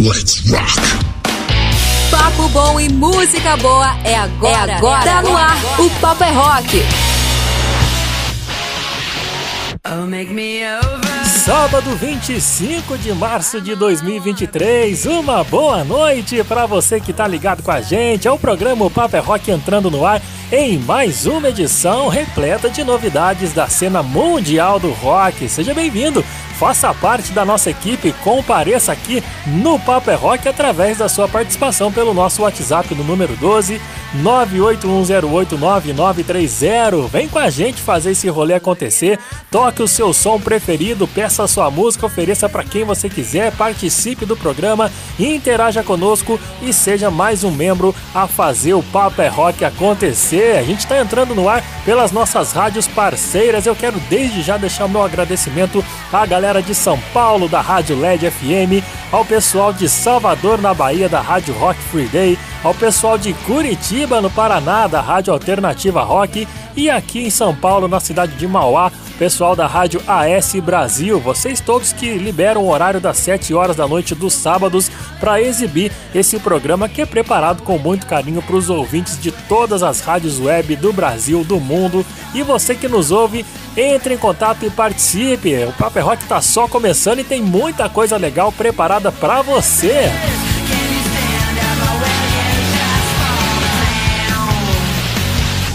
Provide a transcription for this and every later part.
Let's rock! Papo bom e música boa é agora. É agora. Tá no ar. O Papo é Rock. Oh, make me over. Sábado 25 de março de 2023, uma boa noite para você que tá ligado com a gente. É o programa Papo é Rock entrando no ar em mais uma edição repleta de novidades da cena mundial do rock. Seja bem-vindo! Faça parte da nossa equipe, compareça aqui no Papo é Rock através da sua participação pelo nosso WhatsApp no número 12 981089930. Vem com a gente fazer esse rolê acontecer. Toque o seu som preferido, peça a sua música, ofereça para quem você quiser, participe do programa, interaja conosco e seja mais um membro a fazer o Papo é Rock acontecer. A gente está entrando no ar pelas nossas rádios parceiras. Eu quero desde já deixar meu agradecimento à galera de São Paulo da Rádio LED FM, ao pessoal de Salvador na Bahia da Rádio Rock Free Day, ao pessoal de Curitiba no Paraná da Rádio Alternativa Rock e aqui em São Paulo na cidade de Mauá, pessoal da Rádio AS Brasil, vocês todos que liberam o horário das 7 horas da noite dos sábados para exibir esse programa que é preparado com muito carinho para os ouvintes de todas as rádios web do Brasil, do mundo. E você que nos ouve, entre em contato e participe. O Paper Rock está só começando e tem muita coisa legal preparada para você.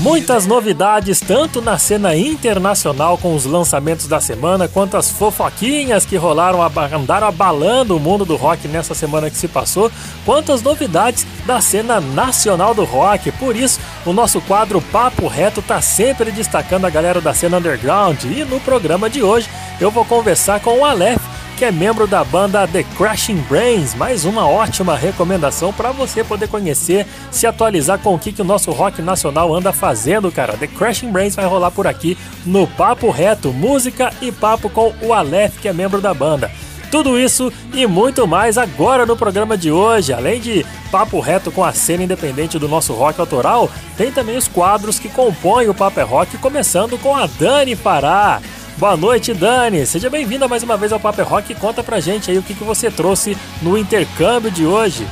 Muitas novidades, tanto na cena internacional com os lançamentos da semana, quanto as fofoquinhas que rolaram, andaram abalando o mundo do rock nessa semana que se passou, quanto as novidades da cena nacional do rock. Por isso, o nosso quadro Papo Reto tá sempre destacando a galera da cena underground. E no programa de hoje eu vou conversar com o Aleph, que é membro da banda The Crashing Brains. Mais uma ótima recomendação para você poder conhecer, se atualizar com o que, que o nosso rock nacional anda fazendo, cara. The Crashing Brains vai rolar por aqui no Papo Reto, música e papo com o Aleph, que é membro da banda. Tudo isso e muito mais agora no programa de hoje. Além de papo reto com a cena independente do nosso rock autoral, tem também os quadros que compõem o Papo é Rock, começando com a Dani Pará. Boa noite, Dani. Seja bem-vinda mais uma vez ao Paper Rock e conta pra gente aí o que, que você trouxe no intercâmbio de hoje.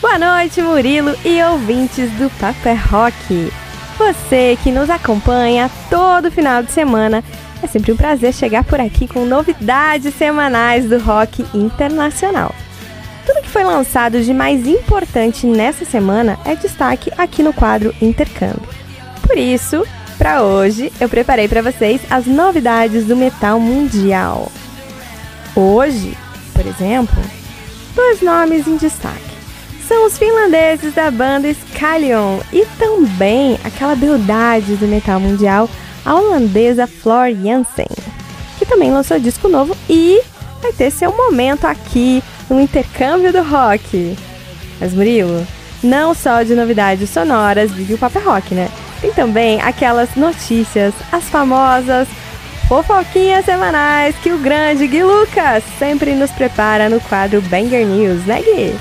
Boa noite, Murilo e ouvintes do Paper Rock. Você que nos acompanha todo final de semana, é sempre um prazer chegar por aqui com novidades semanais do rock internacional. Tudo que foi lançado de mais importante nessa semana é destaque aqui no quadro Intercâmbio. Por isso, para hoje, eu preparei para vocês as novidades do metal mundial. Hoje, por exemplo, dois nomes em destaque. São os finlandeses da banda Scalion e também aquela beldade do metal mundial, a holandesa Flor Jansen, que também lançou disco novo e vai ter seu momento aqui no intercâmbio do rock. Mas Murilo, não só de novidades sonoras vive o Papa Rock, né? Tem também aquelas notícias, as famosas fofoquinhas semanais que o grande Gui Lucas sempre nos prepara no quadro Banger News, né Gui?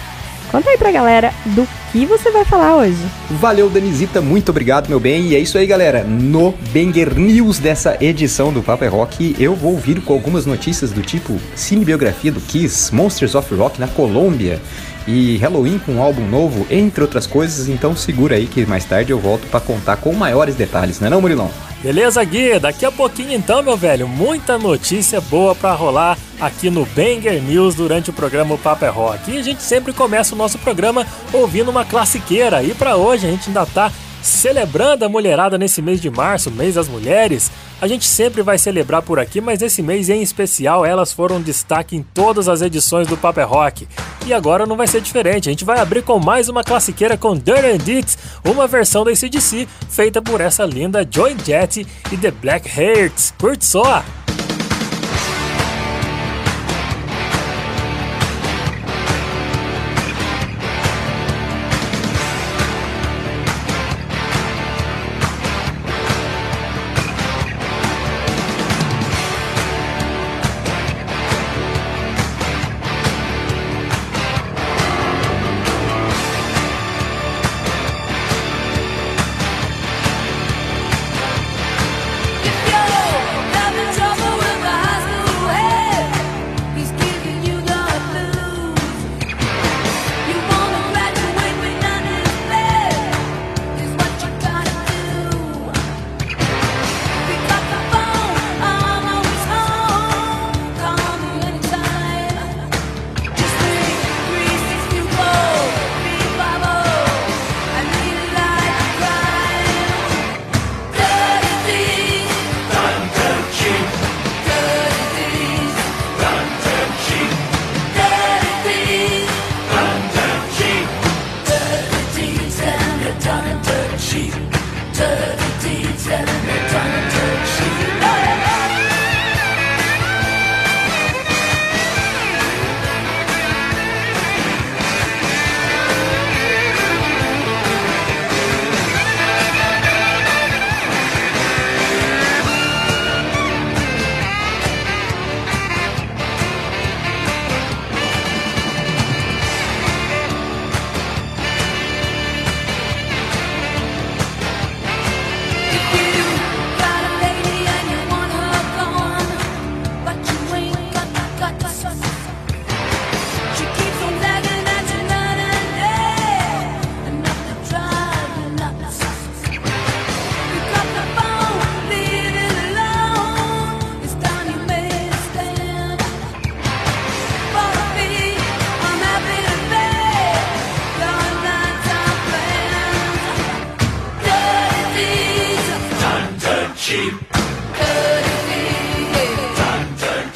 Conta aí pra galera do que você vai falar hoje. Valeu, Danisita, muito obrigado, meu bem. E é isso aí, galera. No Banger News dessa edição do Papo é Rock, eu vou vir com algumas notícias do tipo cinebiografia do Kiss, Monsters of Rock na Colômbia e Halloween com um álbum novo, entre outras coisas. Então segura aí que mais tarde eu volto para contar com maiores detalhes, né, não, Murilão? Beleza, Gui? Daqui a pouquinho então, meu velho, muita notícia boa para rolar aqui no Banger News durante o programa Papo é Rock. E a gente sempre começa o nosso programa ouvindo uma classiqueira. E para hoje a gente ainda tá celebrando a mulherada nesse mês de março, mês das mulheres. A gente sempre vai celebrar por aqui, mas nesse mês em especial elas foram destaque em todas as edições do Paper Rock. E agora não vai ser diferente, a gente vai abrir com mais uma classiqueira com Dirt and Deeds, uma versão da ACDC feita por essa linda Joy Jett e The Black Hearts. Curte só!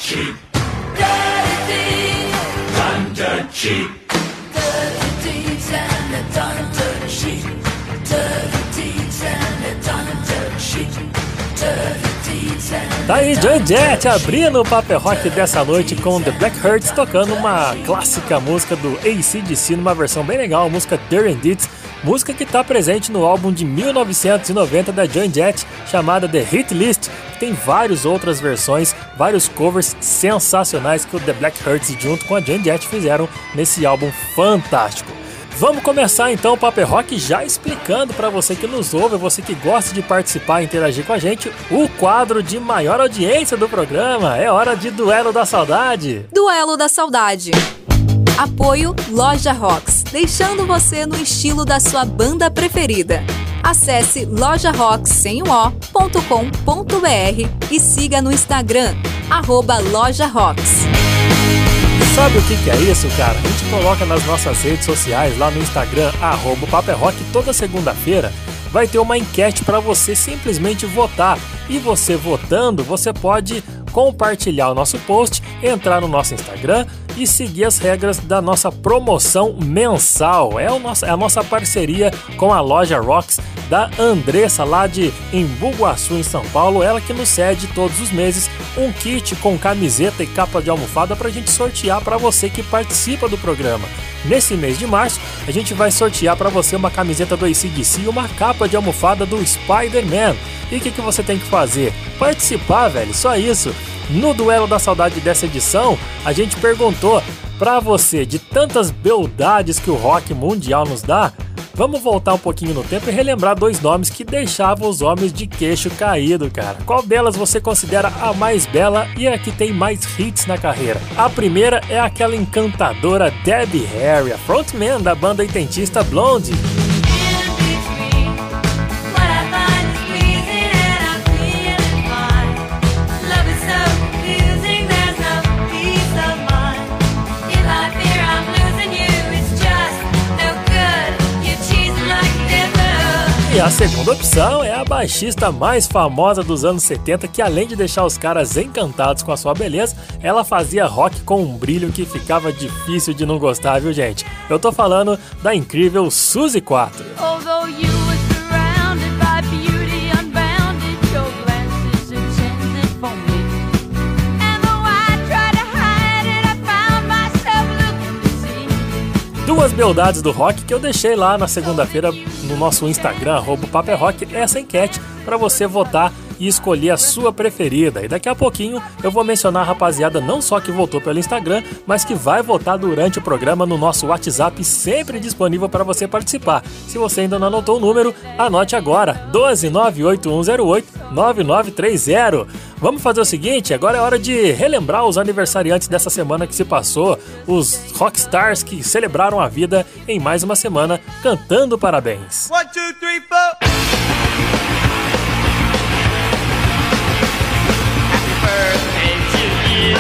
cheap. Dirty. Thunder cheap. Dirty and the thunder cheap. Dirty and the thunder cheap. Dirty Tá aí Joan Jett abrindo o papel rock dessa noite com The Black Hearts tocando uma clássica música do ACDC numa versão bem legal, a música Dirty Deeds música que está presente no álbum de 1990 da Joy Jett chamada The Hit List, que tem várias outras versões, vários covers sensacionais que o The Black Hearts junto com a Joy Jett fizeram nesse álbum fantástico. Vamos começar então o Paper Rock já explicando para você que nos ouve, você que gosta de participar e interagir com a gente, o quadro de maior audiência do programa. É hora de Duelo da Saudade. Duelo da Saudade. Apoio Loja Rocks, deixando você no estilo da sua banda preferida. Acesse lojarocks.com.br e siga no Instagram, arroba Loja Rocks. Sabe o que, que é isso, cara? A gente coloca nas nossas redes sociais, lá no Instagram, arroba Paper Rock, toda segunda-feira vai ter uma enquete para você simplesmente votar. E você votando, você pode compartilhar o nosso post, entrar no nosso Instagram e seguir as regras da nossa promoção mensal. É, o nosso, é a nossa parceria com a loja Rocks da Andressa lá de Embu-Guaçu, em São Paulo. Ela que nos cede todos os meses um kit com camiseta e capa de almofada para a gente sortear para você que participa do programa. Nesse mês de março, a gente vai sortear para você uma camiseta do ACDC e uma capa de almofada do Spider-Man. E o que, que você tem que fazer? Participar, velho, só isso. No Duelo da Saudade dessa edição, a gente perguntou para você, de tantas beldades que o rock mundial nos dá, Vamos voltar um pouquinho no tempo e relembrar dois nomes que deixavam os homens de queixo caído, cara. Qual delas você considera a mais bela e a que tem mais hits na carreira? A primeira é aquela encantadora Debbie Harry, a frontman da banda oitentista Blondie. A segunda opção é a baixista mais famosa dos anos 70, que além de deixar os caras encantados com a sua beleza, ela fazia rock com um brilho que ficava difícil de não gostar, viu gente? Eu tô falando da incrível Suzy 4. Duas beldades do rock que eu deixei lá na segunda-feira no nosso Instagram, arroba Paper Rock, essa enquete para você votar e escolher a sua preferida. E daqui a pouquinho eu vou mencionar a rapaziada não só que votou pelo Instagram, mas que vai votar durante o programa no nosso WhatsApp, sempre disponível para você participar. Se você ainda não anotou o número, anote agora: 12981089930. Vamos fazer o seguinte, agora é hora de relembrar os aniversariantes dessa semana que se passou, os rockstars que celebraram a vida em mais uma semana cantando parabéns. One, two, three, four.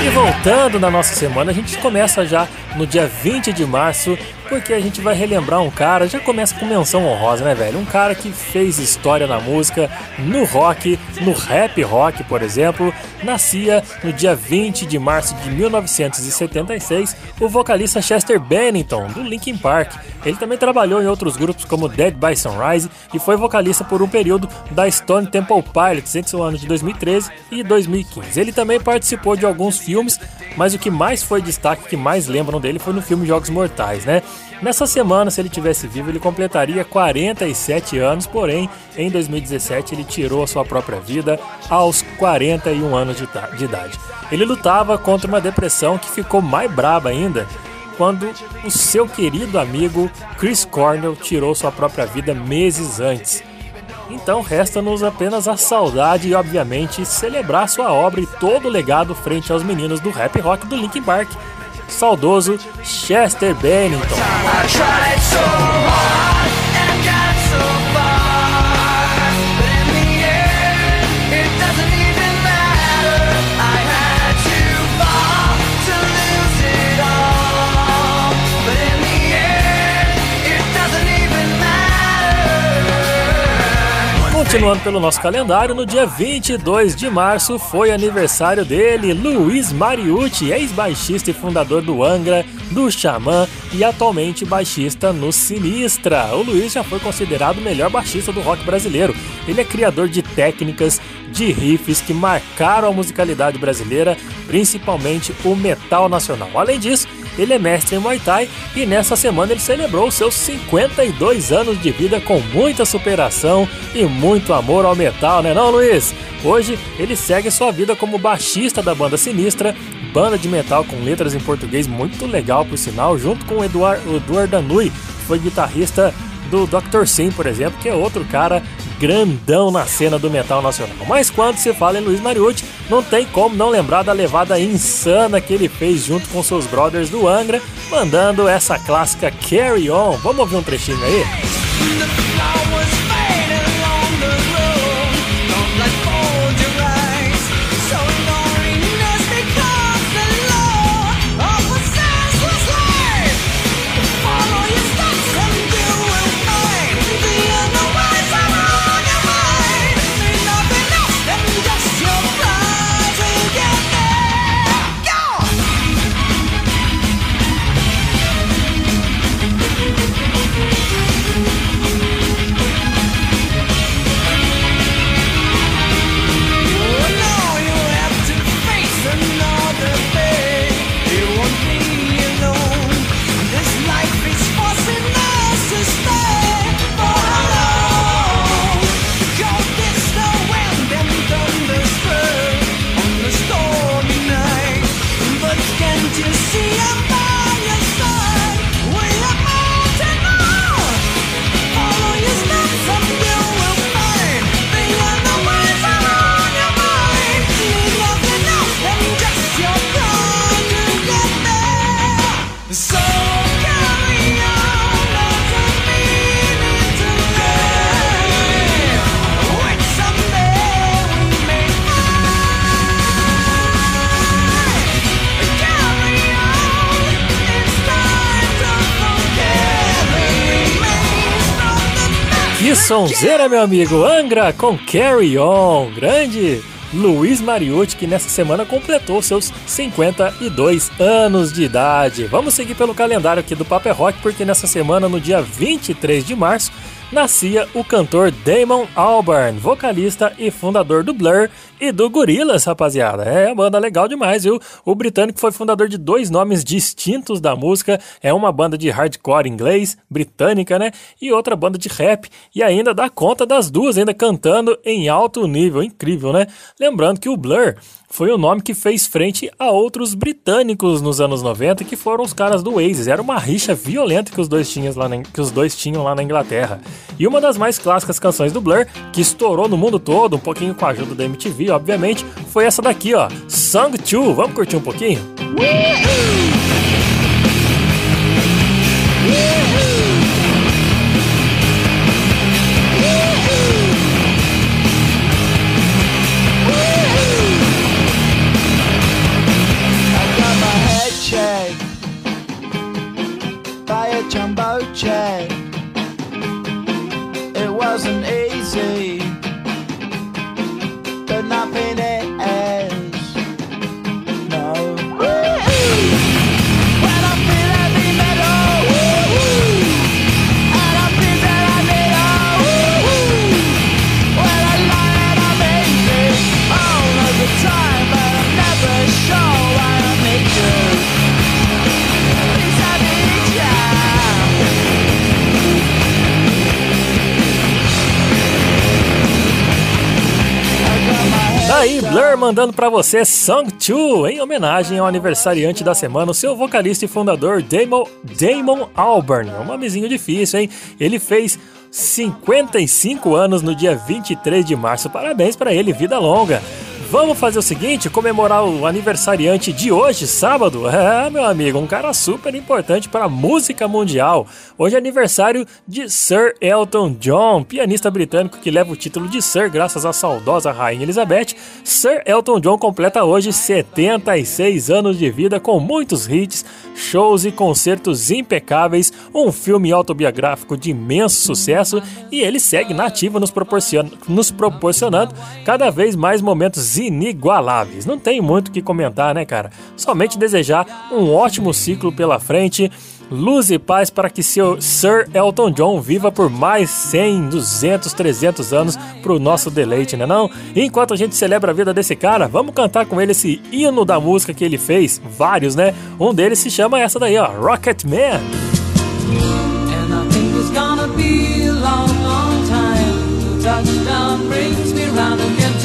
E voltando na nossa semana, a gente começa já no dia 20 de março, porque a gente vai relembrar um cara, já começa com menção honrosa, né, velho? Um cara que fez história na música, no rock, no rap rock, por exemplo. Nascia no dia 20 de março de 1976 o vocalista Chester Bennington, do Linkin Park. Ele também trabalhou em outros grupos como Dead by Sunrise e foi vocalista por um período da Stone Temple Pilots entre o ano de 2013 e 2015. Ele também participou de alguns filmes, mas o que mais foi destaque, que mais lembram dele, foi no filme Jogos Mortais, né? Nessa semana, se ele tivesse vivo, ele completaria 47 anos, porém, em 2017 ele tirou a sua própria vida aos 41 anos de idade. Ele lutava contra uma depressão que ficou mais braba ainda quando o seu querido amigo Chris Cornell tirou sua própria vida meses antes. Então resta-nos apenas a saudade e, obviamente, celebrar sua obra e todo o legado frente aos meninos do rap rock do Linkin Park, saudoso Chester Bennington. Continuando pelo nosso calendário, no dia 22 de março foi aniversário dele, Luiz Mariucci, ex-baixista e fundador do Angra, do Xamã e atualmente baixista no Sinistra. O Luiz já foi considerado o melhor baixista do rock brasileiro. Ele é criador de técnicas, de riffs que marcaram a musicalidade brasileira, principalmente o metal nacional. Além disso, ele é mestre em Muay Thai e nessa semana ele celebrou seus 52 anos de vida com muita superação e muito amor ao metal, né não, Luiz? Hoje ele segue sua vida como baixista da banda Sinistra, banda de metal com letras em português muito legal por sinal, junto com o Eduard, Danui, que foi guitarrista do Dr. Sim, por exemplo, que é outro cara grandão na cena do metal nacional. Mas quando se fala em Luiz Mariucci, não tem como não lembrar da levada insana que ele fez junto com seus brothers do Angra, mandando essa clássica Carry On. Vamos ouvir um trechinho aí? Sonzeira, meu amigo! Angra com Carry On, grande Luiz Mariucci, que nessa semana completou seus 52 anos de idade. Vamos seguir pelo calendário aqui do Paper Rock, porque nessa semana, no dia 23 de março, nascia o cantor Damon Albarn, vocalista e fundador do Blur e do Gorillaz, rapaziada. É uma banda legal demais, viu? O britânico foi fundador de dois nomes distintos da música. É uma banda de hardcore inglês, britânica, né? E outra banda de rap. E ainda dá conta das duas, ainda cantando em alto nível. Incrível, né? Lembrando que o Blur foi o nome que fez frente a outros britânicos nos anos 90, que foram os caras do Oasis. Era uma rixa violenta que os dois tinham lá na, que os dois tinham lá na Inglaterra. E uma das mais clássicas canções do Blur, que estourou no mundo todo, um pouquinho com a ajuda da MTV, obviamente, foi essa daqui, ó, Song 2. Vamos curtir um pouquinho? I Daí, down. Blur mandando pra você Song 2, em homenagem ao aniversariante da semana, o seu vocalista e fundador Damon, Damon Albarn. É um nomezinho difícil, hein? Ele fez 55 anos no dia 23 de março. Parabéns pra ele, vida longa. Vamos fazer o seguinte, comemorar o aniversariante de hoje, sábado? É, meu amigo, um cara super importante para a música mundial. Hoje é aniversário de Sir Elton John, pianista britânico que leva o título de Sir graças à saudosa Rainha Elizabeth. Sir Elton John completa hoje 76 anos de vida com muitos hits, shows e concertos impecáveis, um filme autobiográfico de imenso sucesso e ele segue na ativa nos, proporcion- nos proporcionando cada vez mais momentos inigualáveis. Não tem muito o que comentar, né, cara? Somente desejar um ótimo ciclo pela frente. Luz e paz para que seu Sir Elton John viva por mais 100, 200, 300 anos pro nosso deleite, né não? Enquanto a gente celebra a vida desse cara, vamos cantar com ele esse hino da música que ele fez, vários, né? Um deles se chama essa daí, ó, Rocket Man. And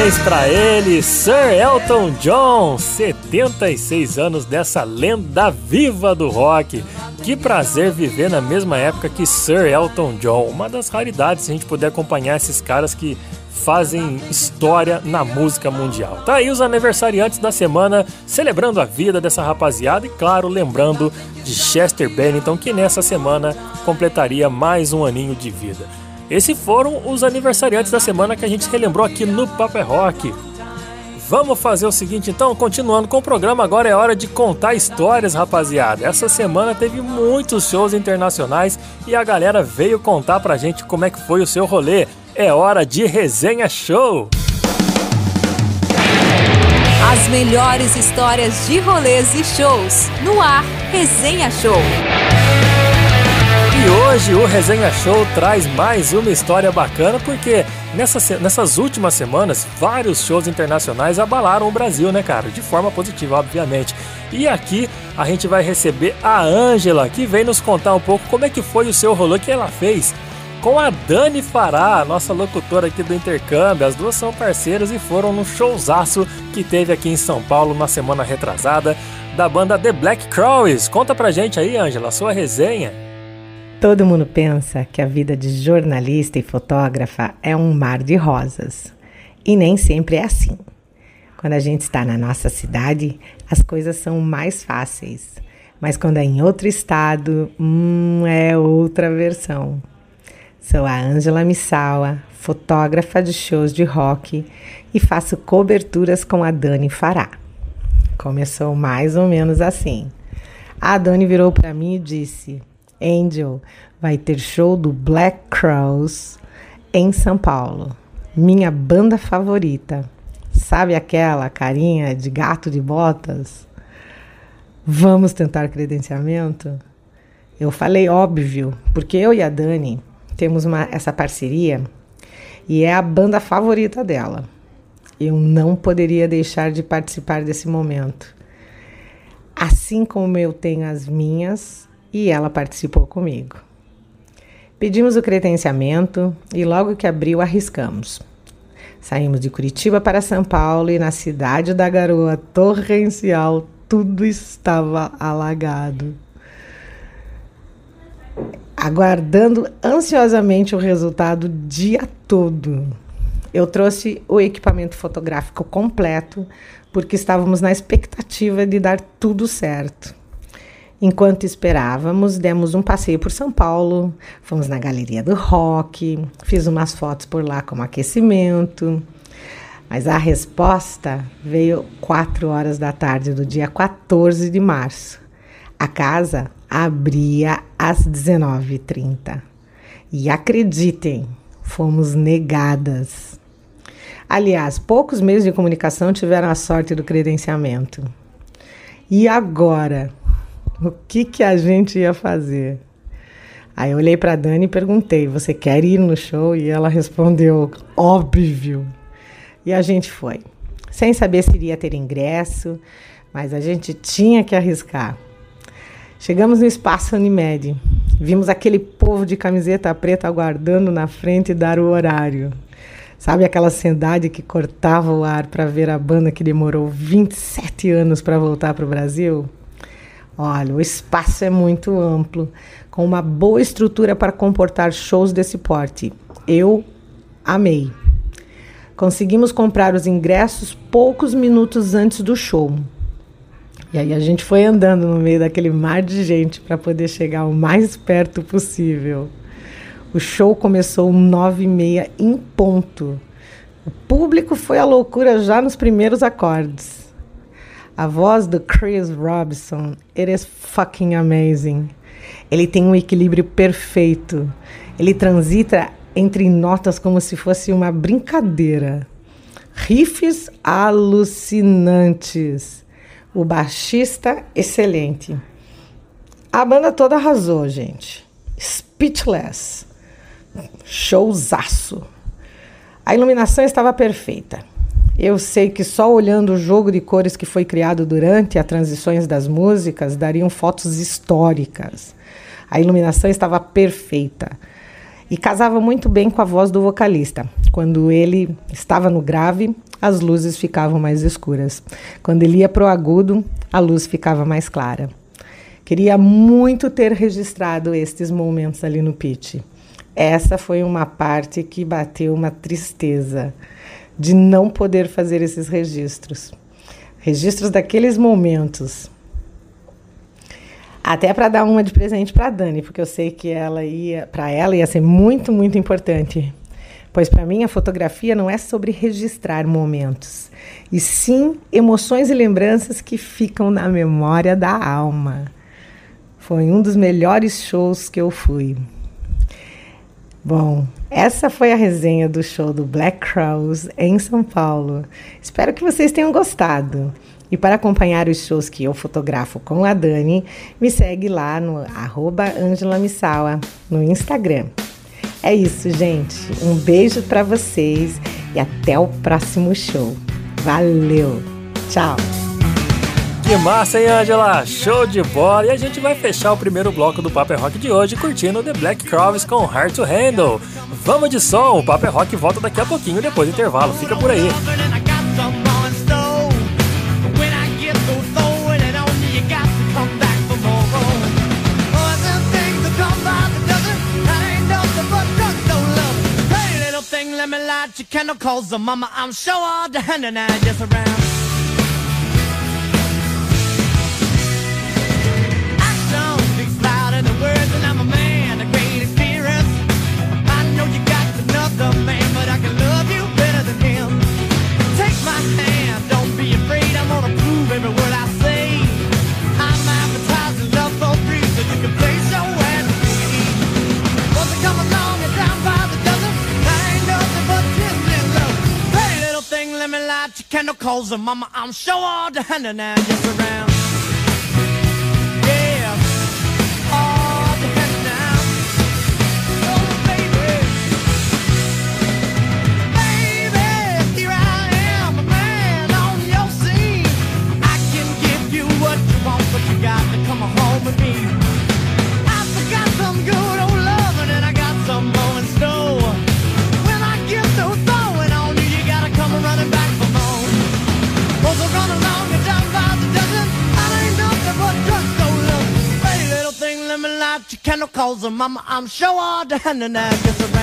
Parabéns pra ele, Sir Elton John, 76 anos dessa lenda viva do rock. Que prazer viver na mesma época que Sir Elton John. Uma das raridades se a gente puder acompanhar esses caras que fazem história na música mundial. Tá aí os aniversariantes da semana celebrando a vida dessa rapaziada e claro, lembrando de Chester Bennington que nessa semana completaria mais um aninho de vida. Esses foram os aniversariantes da semana que a gente relembrou aqui no Paper Rock. Vamos fazer o seguinte então, continuando com o programa, agora é hora de contar histórias, rapaziada. Essa semana teve muitos shows internacionais e a galera veio contar pra gente como é que foi o seu rolê. É hora de resenha show! As melhores histórias de rolês e shows. No ar, Resenha Show. E hoje o Resenha Show traz mais uma história bacana porque nessa nessas últimas semanas vários shows internacionais abalaram o Brasil, né, cara? De forma positiva, obviamente. E aqui a gente vai receber a Ângela, que vem nos contar um pouco como é que foi o seu rolê que ela fez com a Dani Fará, nossa locutora aqui do Intercâmbio. As duas são parceiras e foram no showzaço que teve aqui em São Paulo na semana retrasada da banda The Black Crowes. Conta pra gente aí, Ângela, sua resenha. Todo mundo pensa que a vida de jornalista e fotógrafa é um mar de rosas. E nem sempre é assim. Quando a gente está na nossa cidade, as coisas são mais fáceis. Mas quando é em outro estado, hum, é outra versão. Sou a Ângela Missawa, fotógrafa de shows de rock e faço coberturas com a Dani Fará. Começou mais ou menos assim. A Dani virou para mim e disse: Angel, vai ter show do Black Crows em São Paulo. Minha banda favorita. Sabe aquela carinha de gato de botas? Vamos tentar credenciamento? Eu falei óbvio, porque eu e a Dani temos uma, essa parceria e é a banda favorita dela. Eu não poderia deixar de participar desse momento. Assim como eu tenho as minhas e ela participou comigo. Pedimos o credenciamento e logo que abriu arriscamos. Saímos de Curitiba para São Paulo e na cidade da Garoa torrencial tudo estava alagado. Aguardando ansiosamente o resultado o dia todo. Eu trouxe o equipamento fotográfico completo porque estávamos na expectativa de dar tudo certo. Enquanto esperávamos, demos um passeio por São Paulo, fomos na Galeria do Rock, fiz umas fotos por lá como aquecimento. Mas a resposta veio 4 horas da tarde do dia 14 de março. A casa abria às 19h30. E acreditem, fomos negadas. Aliás, poucos meios de comunicação tiveram a sorte do credenciamento. E agora? O que, que a gente ia fazer? Aí eu olhei para Dani e perguntei: Você quer ir no show? E ela respondeu: Óbvio. E a gente foi, sem saber se iria ter ingresso, mas a gente tinha que arriscar. Chegamos no espaço Unimed, vimos aquele povo de camiseta preta aguardando na frente dar o horário. Sabe aquela ansiedade que cortava o ar para ver a banda que demorou 27 anos para voltar para o Brasil? Olha, o espaço é muito amplo, com uma boa estrutura para comportar shows desse porte. Eu amei. Conseguimos comprar os ingressos poucos minutos antes do show. E aí a gente foi andando no meio daquele mar de gente para poder chegar o mais perto possível. O show começou nove e meia em ponto. O público foi à loucura já nos primeiros acordes. A voz do Chris Robson, it is fucking amazing. Ele tem um equilíbrio perfeito. Ele transita entre notas como se fosse uma brincadeira. Riffs alucinantes. O baixista excelente. A banda toda arrasou, gente. Speechless. Showzaço. A iluminação estava perfeita. Eu sei que só olhando o jogo de cores que foi criado durante as transições das músicas dariam fotos históricas. A iluminação estava perfeita e casava muito bem com a voz do vocalista. Quando ele estava no grave, as luzes ficavam mais escuras. Quando ele ia para o agudo, a luz ficava mais clara. Queria muito ter registrado estes momentos ali no pitch. Essa foi uma parte que bateu uma tristeza de não poder fazer esses registros. Registros daqueles momentos. Até para dar uma de presente para Dani, porque eu sei que ela ia, para ela ia ser muito, muito importante. Pois para mim a fotografia não é sobre registrar momentos, e sim emoções e lembranças que ficam na memória da alma. Foi um dos melhores shows que eu fui. Bom, essa foi a resenha do show do Black Crows em São Paulo. Espero que vocês tenham gostado. E para acompanhar os shows que eu fotografo com a Dani, me segue lá no arroba Angela Missawa, no Instagram. É isso, gente. Um beijo para vocês e até o próximo show. Valeu! Tchau! Que massa, hein, Angela? Show de bola! E a gente vai fechar o primeiro bloco do Paper é Rock de hoje curtindo The Black Crowes com Hard to Handle. Vamos de som! O Paper é Rock volta daqui a pouquinho depois do intervalo. Fica por aí! Candle, the mama I'm sure all the hand and I just around your candle and mama, I'm sure all the hand and I just around. Your candle, cause uh, mama, I'm sure all the hand and I just around.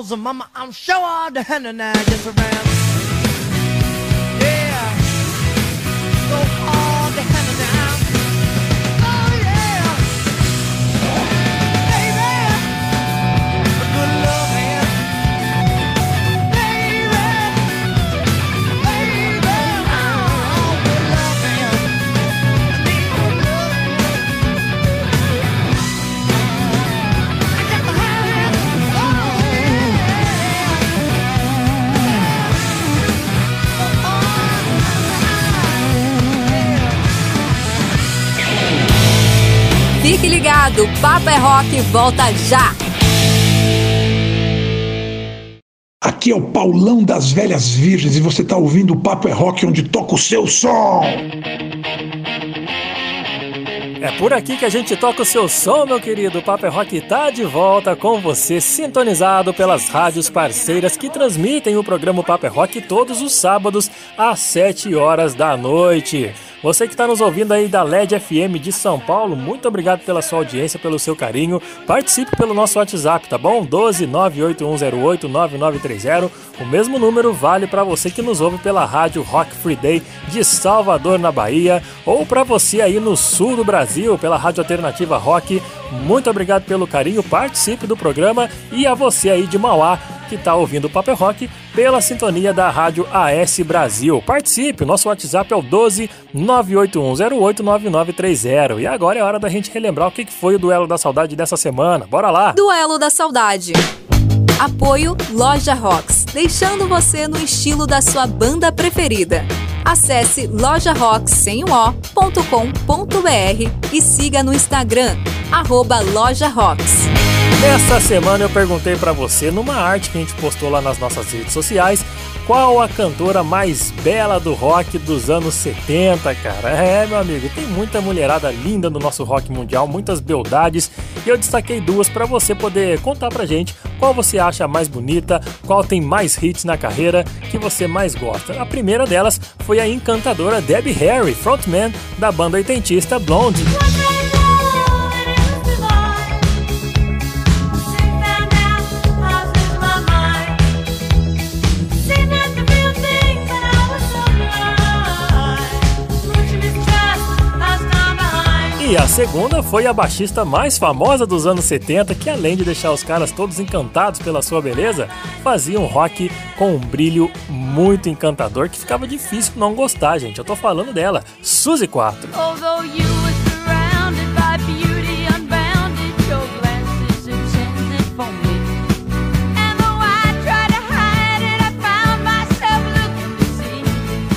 Candle coals, and mama, I'm sure all the hand and I just around. Fique ligado, Papo é Rock volta já! Aqui é o Paulão das Velhas Virgens e você está ouvindo o Papo é Rock onde toca o seu som. É por aqui que a gente toca o seu som, meu querido. O Papo é Rock tá de volta com você, sintonizado pelas rádios parceiras que transmitem o programa Papo é Rock todos os sábados às 7 horas da noite. Você que está nos ouvindo aí da LED FM de São Paulo, muito obrigado pela sua audiência, pelo seu carinho. Participe pelo nosso WhatsApp, tá bom? 12 98108 9930. O mesmo número vale para você que nos ouve pela rádio Rock Free Day de Salvador, na Bahia, ou para você aí no sul do Brasil, pela rádio alternativa Rock. Muito obrigado pelo carinho, participe do programa e a você aí de Mauá que está ouvindo o Paper Rock pela sintonia da rádio AS Brasil. Participe, o nosso WhatsApp é o 12 981089930. E agora é hora da gente relembrar o que que foi o duelo da saudade dessa semana. Bora lá! Duelo da Saudade. Apoio Loja Rocks, deixando você no estilo da sua banda preferida. Acesse lojarocks.com.br e siga no Instagram, arroba Loja Rocks. Essa semana eu perguntei pra você, numa arte que a gente postou lá nas nossas redes sociais, qual a cantora mais bela do rock dos anos 70, cara? É, meu amigo, tem muita mulherada linda no nosso rock mundial, muitas beldades, e eu destaquei duas pra você poder contar pra gente qual você acha mais bonita, qual tem mais hits na carreira que você mais gosta. A primeira delas foi a encantadora Debbie Harry, frontman da banda oitentista Blonde. E a segunda foi a baixista mais famosa dos anos 70, que além de deixar os caras todos encantados pela sua beleza, fazia um rock com um brilho muito encantador que ficava difícil não gostar, gente. Eu tô falando dela, Suzy 4.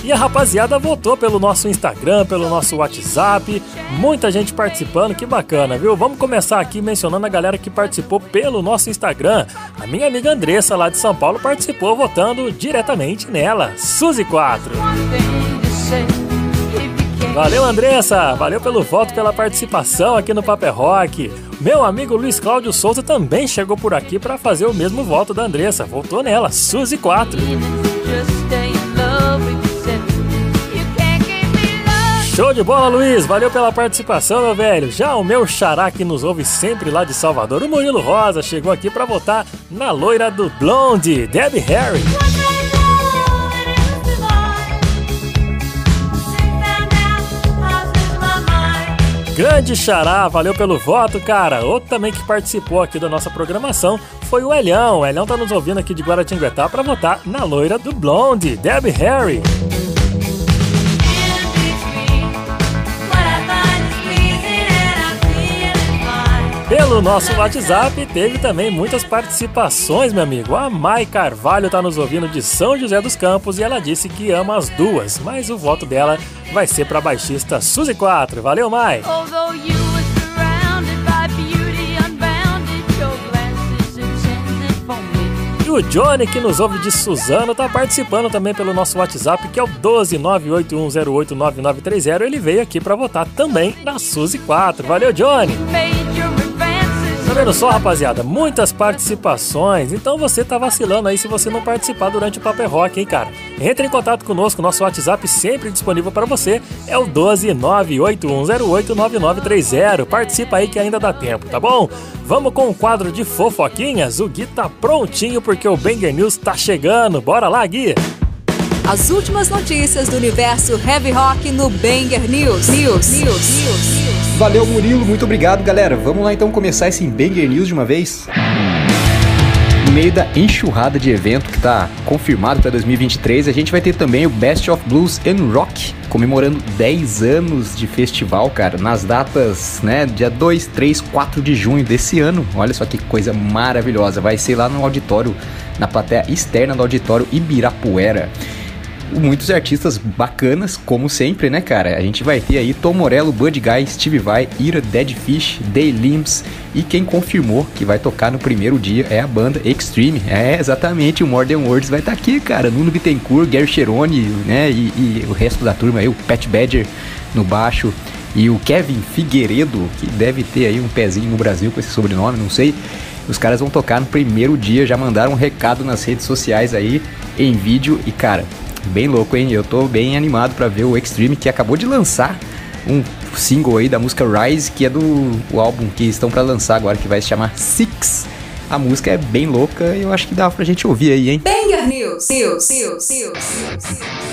E a rapaziada votou pelo nosso Instagram, pelo nosso WhatsApp. Muita gente participando, que bacana, viu? Vamos começar aqui mencionando a galera que participou pelo nosso Instagram. A minha amiga Andressa, lá de São Paulo, participou votando diretamente nela. Suzy 4. Valeu, Andressa! Valeu pelo voto, pela participação aqui no Paper Rock. Meu amigo Luiz Cláudio Souza também chegou por aqui para fazer o mesmo voto da Andressa. Votou nela, Suzy 4. Show de bola, Luiz! Valeu pela participação, meu velho. Já o meu xará que nos ouve sempre lá de Salvador, o Murilo Rosa, chegou aqui para votar na loira do Blonde, Debbie Harry. Grande Xará, valeu pelo voto, cara. Outro também que participou aqui da nossa programação foi o Elhão. O Elhão tá nos ouvindo aqui de Guaratinguetá para votar na loira do Blonde, Debbie Harry. Pelo nosso WhatsApp teve também muitas participações, meu amigo. A Mai Carvalho tá nos ouvindo de São José dos Campos e ela disse que ama as duas, mas o voto dela vai ser pra baixista Suzy 4. Valeu, Mai! E o Johnny, que nos ouve de Suzano, tá participando também pelo nosso WhatsApp, que é o 12981089930. Ele veio aqui pra votar também na Suzy 4. Valeu, Johnny! Tá vendo só, rapaziada? Muitas participações. Então você tá vacilando aí se você não participar durante o Paper Rock, hein, cara? Entre em contato conosco, nosso WhatsApp sempre disponível para você é o 12981089930. Participa aí que ainda dá tempo, tá bom? Vamos com o quadro de fofoquinhas. O Gui tá prontinho porque o Banger News tá chegando. Bora lá, Gui! As últimas notícias do universo heavy rock no Banger News. News. News. News. Valeu, Murilo, muito obrigado, galera. Vamos lá então começar esse Banger News de uma vez? No meio da enxurrada de evento que está confirmado para 2023, a gente vai ter também o Best of Blues and Rock, comemorando 10 anos de festival, cara, nas datas, né, dia 2, 3, 4 de junho desse ano. Olha só que coisa maravilhosa. Vai ser lá no auditório, na plateia externa do auditório Ibirapuera muitos artistas bacanas, como sempre, né, cara? A gente vai ter aí Tom Morello, Bud Guy, Steve Vai, Ira, Dead Fish, Day Limbs e quem confirmou que vai tocar no primeiro dia é a banda Extreme. É, exatamente, o Modern Words vai estar aqui, cara. Nuno Bittencourt, Gary Cherone, né, e, e o resto da turma aí, o Pat Badger no baixo e o Kevin Figueiredo, que deve ter aí um pezinho no Brasil com esse sobrenome, não sei. Os caras vão tocar no primeiro dia, já mandaram um recado nas redes sociais aí em vídeo e cara, bem louco, hein? Eu tô bem animado para ver o Extreme que acabou de lançar um single aí da música Rise, que é do o álbum que estão para lançar agora, que vai se chamar Six. A música é bem louca e eu acho que dá pra gente ouvir aí, hein? Banger News. News. News. News. Look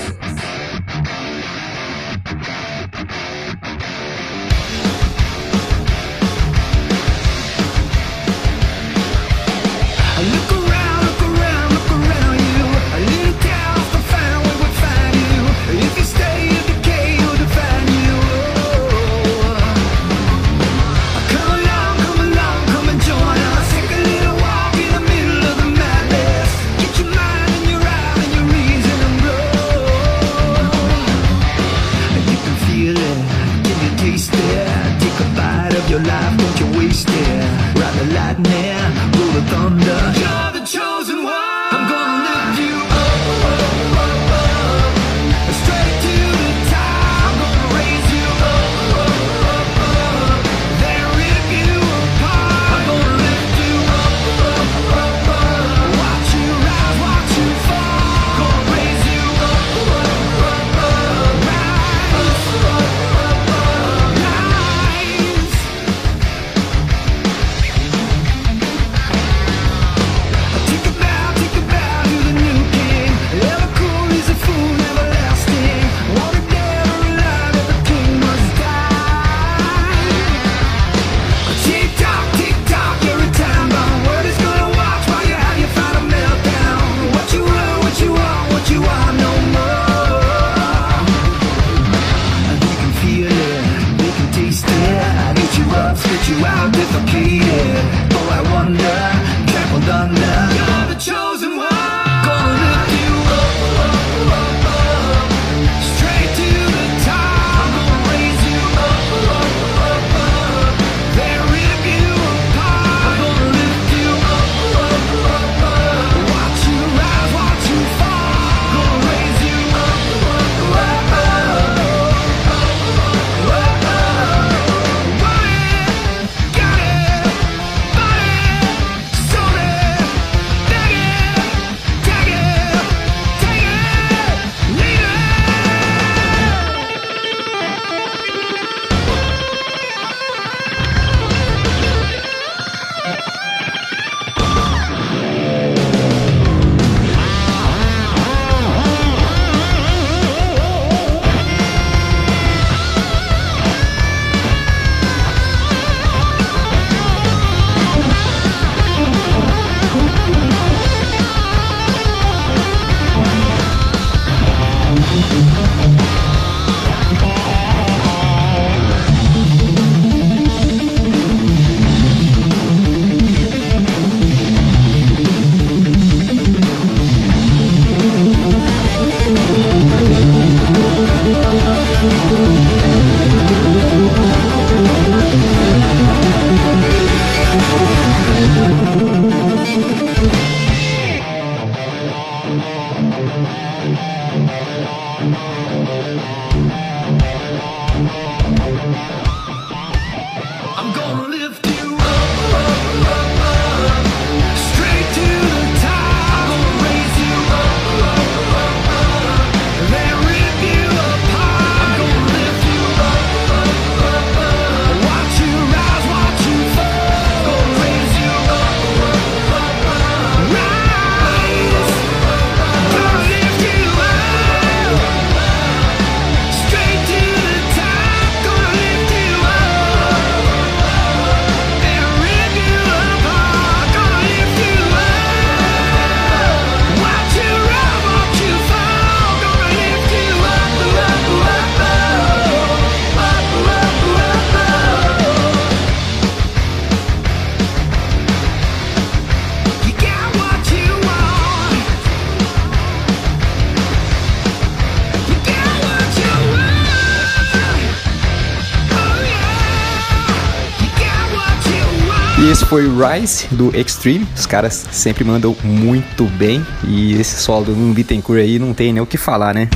Rise do Extreme. Os caras sempre mandam muito bem. E esse solo do Lulu Bittencourt aí não tem nem o que falar, né?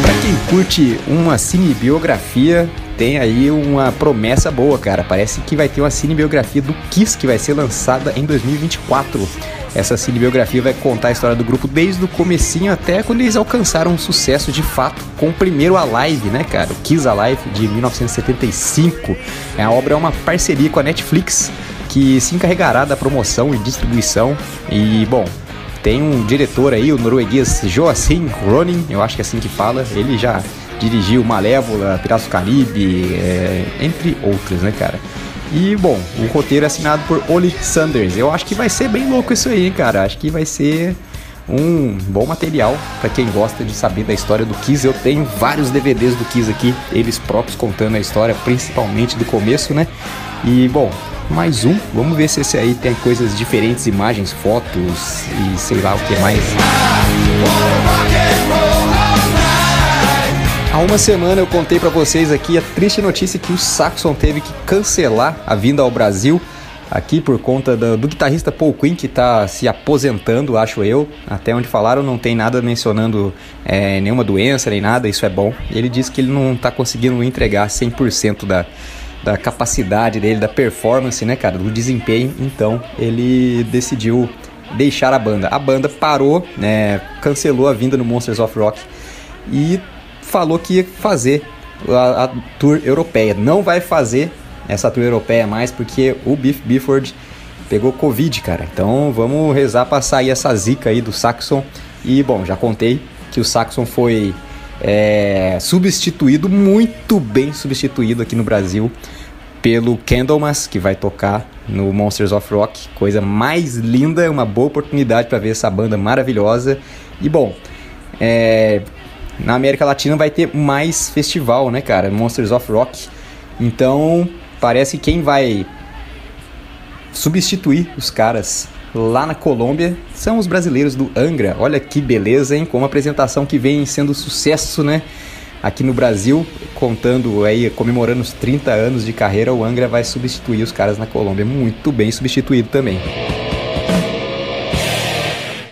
Pra quem curte uma cinebiografia, tem aí uma promessa boa, cara. Parece que vai ter uma cinebiografia do Kiss que vai ser lançada em 2024. Essa cinebiografia vai contar a história do grupo desde o comecinho até quando eles alcançaram um sucesso de fato com o primeiro Alive, né, cara? O Kiss Alive de 1975. A obra é uma parceria com a Netflix que se encarregará da promoção e distribuição. E, bom, tem um diretor aí, o norueguês Joachim Ronin, eu acho que é assim que fala. Ele já dirigiu Malévola, Piratas do Caribe, é, entre outros, né, cara? E, bom, o roteiro é assinado por Oli Sanders. Eu acho que vai ser bem louco isso aí, cara. Acho que vai ser um bom material pra quem gosta de saber da história do Kiss. Eu tenho vários DVDs do Kiss aqui, eles próprios contando a história, principalmente do começo, né? E, bom, mais um. Vamos ver se esse aí tem coisas diferentes, imagens, fotos e sei lá o que mais. Há uma semana eu contei pra vocês aqui a triste notícia que o Saxon teve que cancelar a vinda ao Brasil aqui por conta do, do guitarrista Paul Quinn que tá se aposentando, acho eu. Até onde falaram não tem nada mencionando é, nenhuma doença nem nada, isso é bom. Ele disse que ele não tá conseguindo entregar 100% da, da capacidade dele, da performance, né, cara, do desempenho. Então ele decidiu deixar a banda. A banda parou, né, cancelou a vinda no Monsters of Rock e falou que ia fazer a, a tour europeia. Não vai fazer essa tour europeia mais porque o Biff Bifford pegou Covid, cara. Então vamos rezar pra sair essa zica aí do Saxon. E bom, já contei que o Saxon foi é, substituído, muito bem substituído aqui no Brasil pelo Candlemas, que vai tocar no Monsters of Rock. Coisa mais linda, uma boa oportunidade para ver essa banda maravilhosa. E bom, é, na América Latina vai ter mais festival, né, cara? Monsters of Rock. Então, parece que quem vai substituir os caras lá na Colômbia são os brasileiros do Angra. Olha que beleza, hein? Com uma apresentação que vem sendo sucesso, né? Aqui no Brasil, contando aí, comemorando os 30 anos de carreira, o Angra vai substituir os caras na Colômbia. Muito bem substituído também.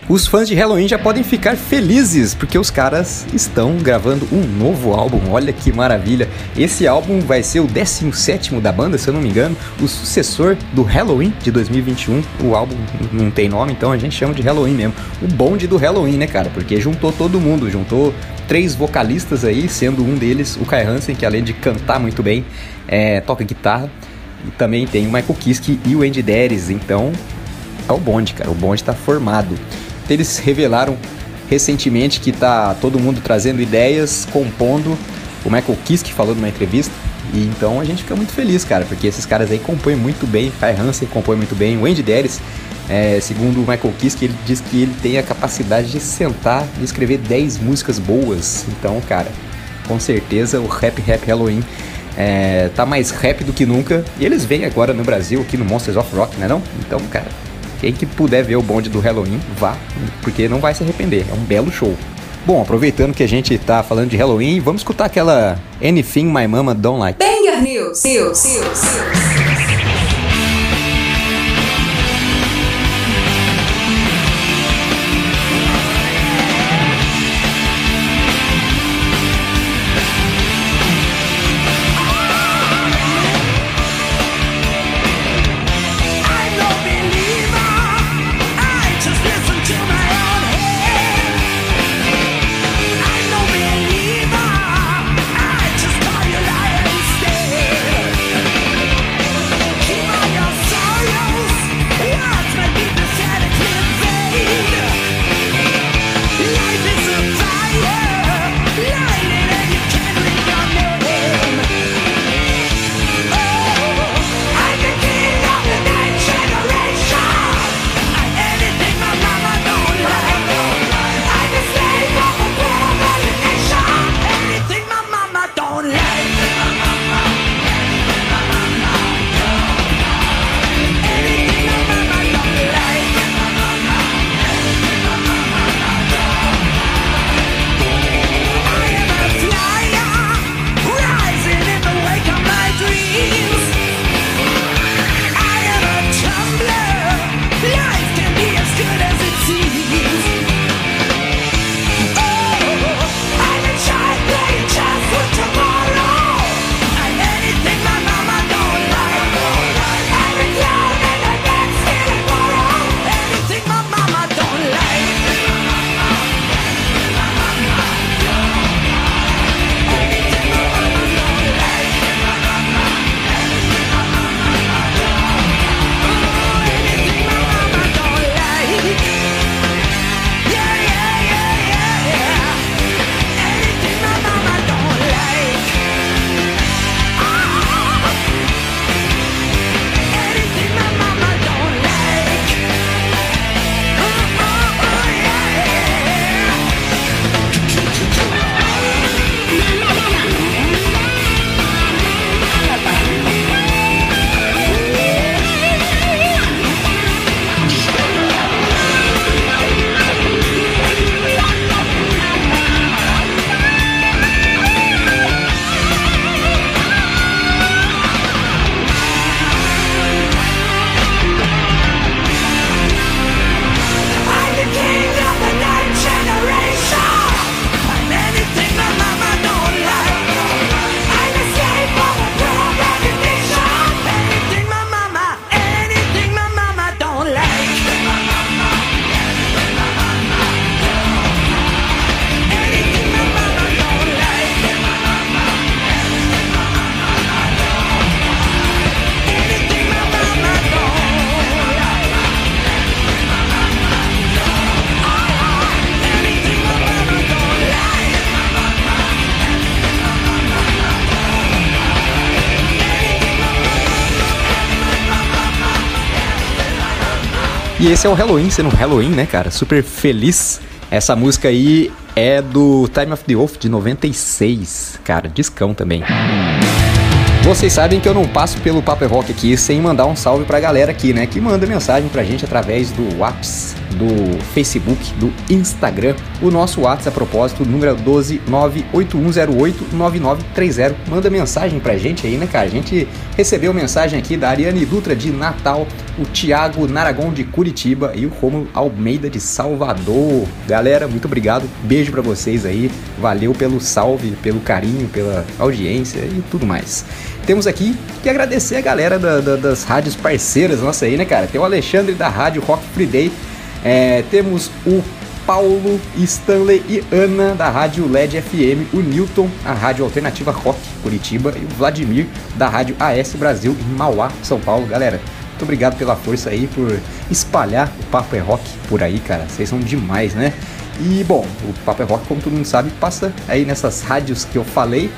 Os fãs de Halloween já podem ficar felizes, porque os caras estão gravando um novo álbum. Olha que maravilha! Esse álbum vai ser o 17 da banda, se eu não me engano, o sucessor do Halloween de 2021. O álbum não tem nome, então a gente chama de Halloween mesmo. O bonde do Halloween, né, cara? Porque juntou todo mundo, juntou três vocalistas aí, sendo um deles o Kai Hansen, que além de cantar muito bem, é, toca guitarra. E também tem o Michael Kiske e o Andy Deres, então é o bonde, cara. O bonde tá formado. Eles revelaram recentemente que tá todo mundo trazendo ideias, compondo. O Michael Kiske falou numa entrevista. E então a gente fica muito feliz, cara, porque esses caras aí compõem muito bem. Kai Hansen compõe muito bem. O Andy Deres, é, segundo o Michael Kiske, ele diz que ele tem a capacidade de sentar e escrever 10 músicas boas. Então, cara, com certeza o Rap Rap Halloween é, tá mais rap do que nunca. E eles vêm agora no Brasil, aqui no Monsters of Rock, né não? Então, cara, quem que puder ver o bonde do Halloween, vá, porque não vai se arrepender. É um belo show. Bom, aproveitando que a gente tá falando de Halloween, vamos escutar aquela Anything My Mama Don't Like. Banger News. News. News. News. Esse é o Halloween, sendo Halloween, né, cara? Super feliz. Essa música aí é do Time of the Wolf de 96. Cara, discão também. Vocês sabem que eu não passo pelo Papo é Rock aqui sem mandar um salve pra galera aqui, né? Que manda mensagem pra gente através do WhatsApp, do Facebook, do Instagram. O nosso WhatsApp, a propósito, número é 12 98108 9930. Manda mensagem pra gente aí, né, cara? A gente recebeu mensagem aqui da Ariane Dutra de Natal, o Thiago Naragon de Curitiba e o Romulo Almeida de Salvador. Galera, muito obrigado. Beijo pra vocês aí. Valeu pelo salve, pelo carinho, pela audiência e tudo mais. Temos aqui que agradecer a galera da- da- das rádios parceiras nossa aí, né, cara? Tem o Alexandre da Rádio Rock Free Day. É, temos o Paulo, Stanley e Ana da Rádio LED FM, o Newton, a Rádio Alternativa Rock Curitiba e o Vladimir da Rádio AS Brasil em Mauá, São Paulo. Galera, muito obrigado pela força aí, por espalhar o Papo é Rock por aí, cara. Vocês são demais, né? E bom, o Papo é Rock, como todo mundo sabe, passa aí nessas rádios que eu falei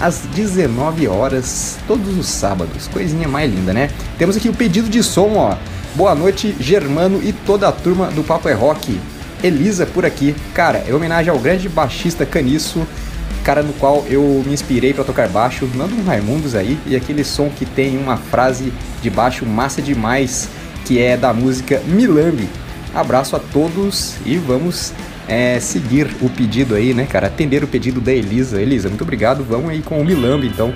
às 19 horas, todos os sábados. Coisinha mais linda, né? Temos aqui o pedido de som, ó. Boa noite, Germano e toda a turma do Papo é Rock. Elisa por aqui. Cara, é homenagem ao grande baixista Caniço, cara no qual eu me inspirei para tocar baixo, um Raimundos aí, e aquele som que tem uma frase de baixo massa demais, que é da música Milambi. Abraço a todos e vamos é, seguir o pedido aí, né, cara? Atender o pedido da Elisa. Elisa, muito obrigado. Vamos aí com o Milambi, então.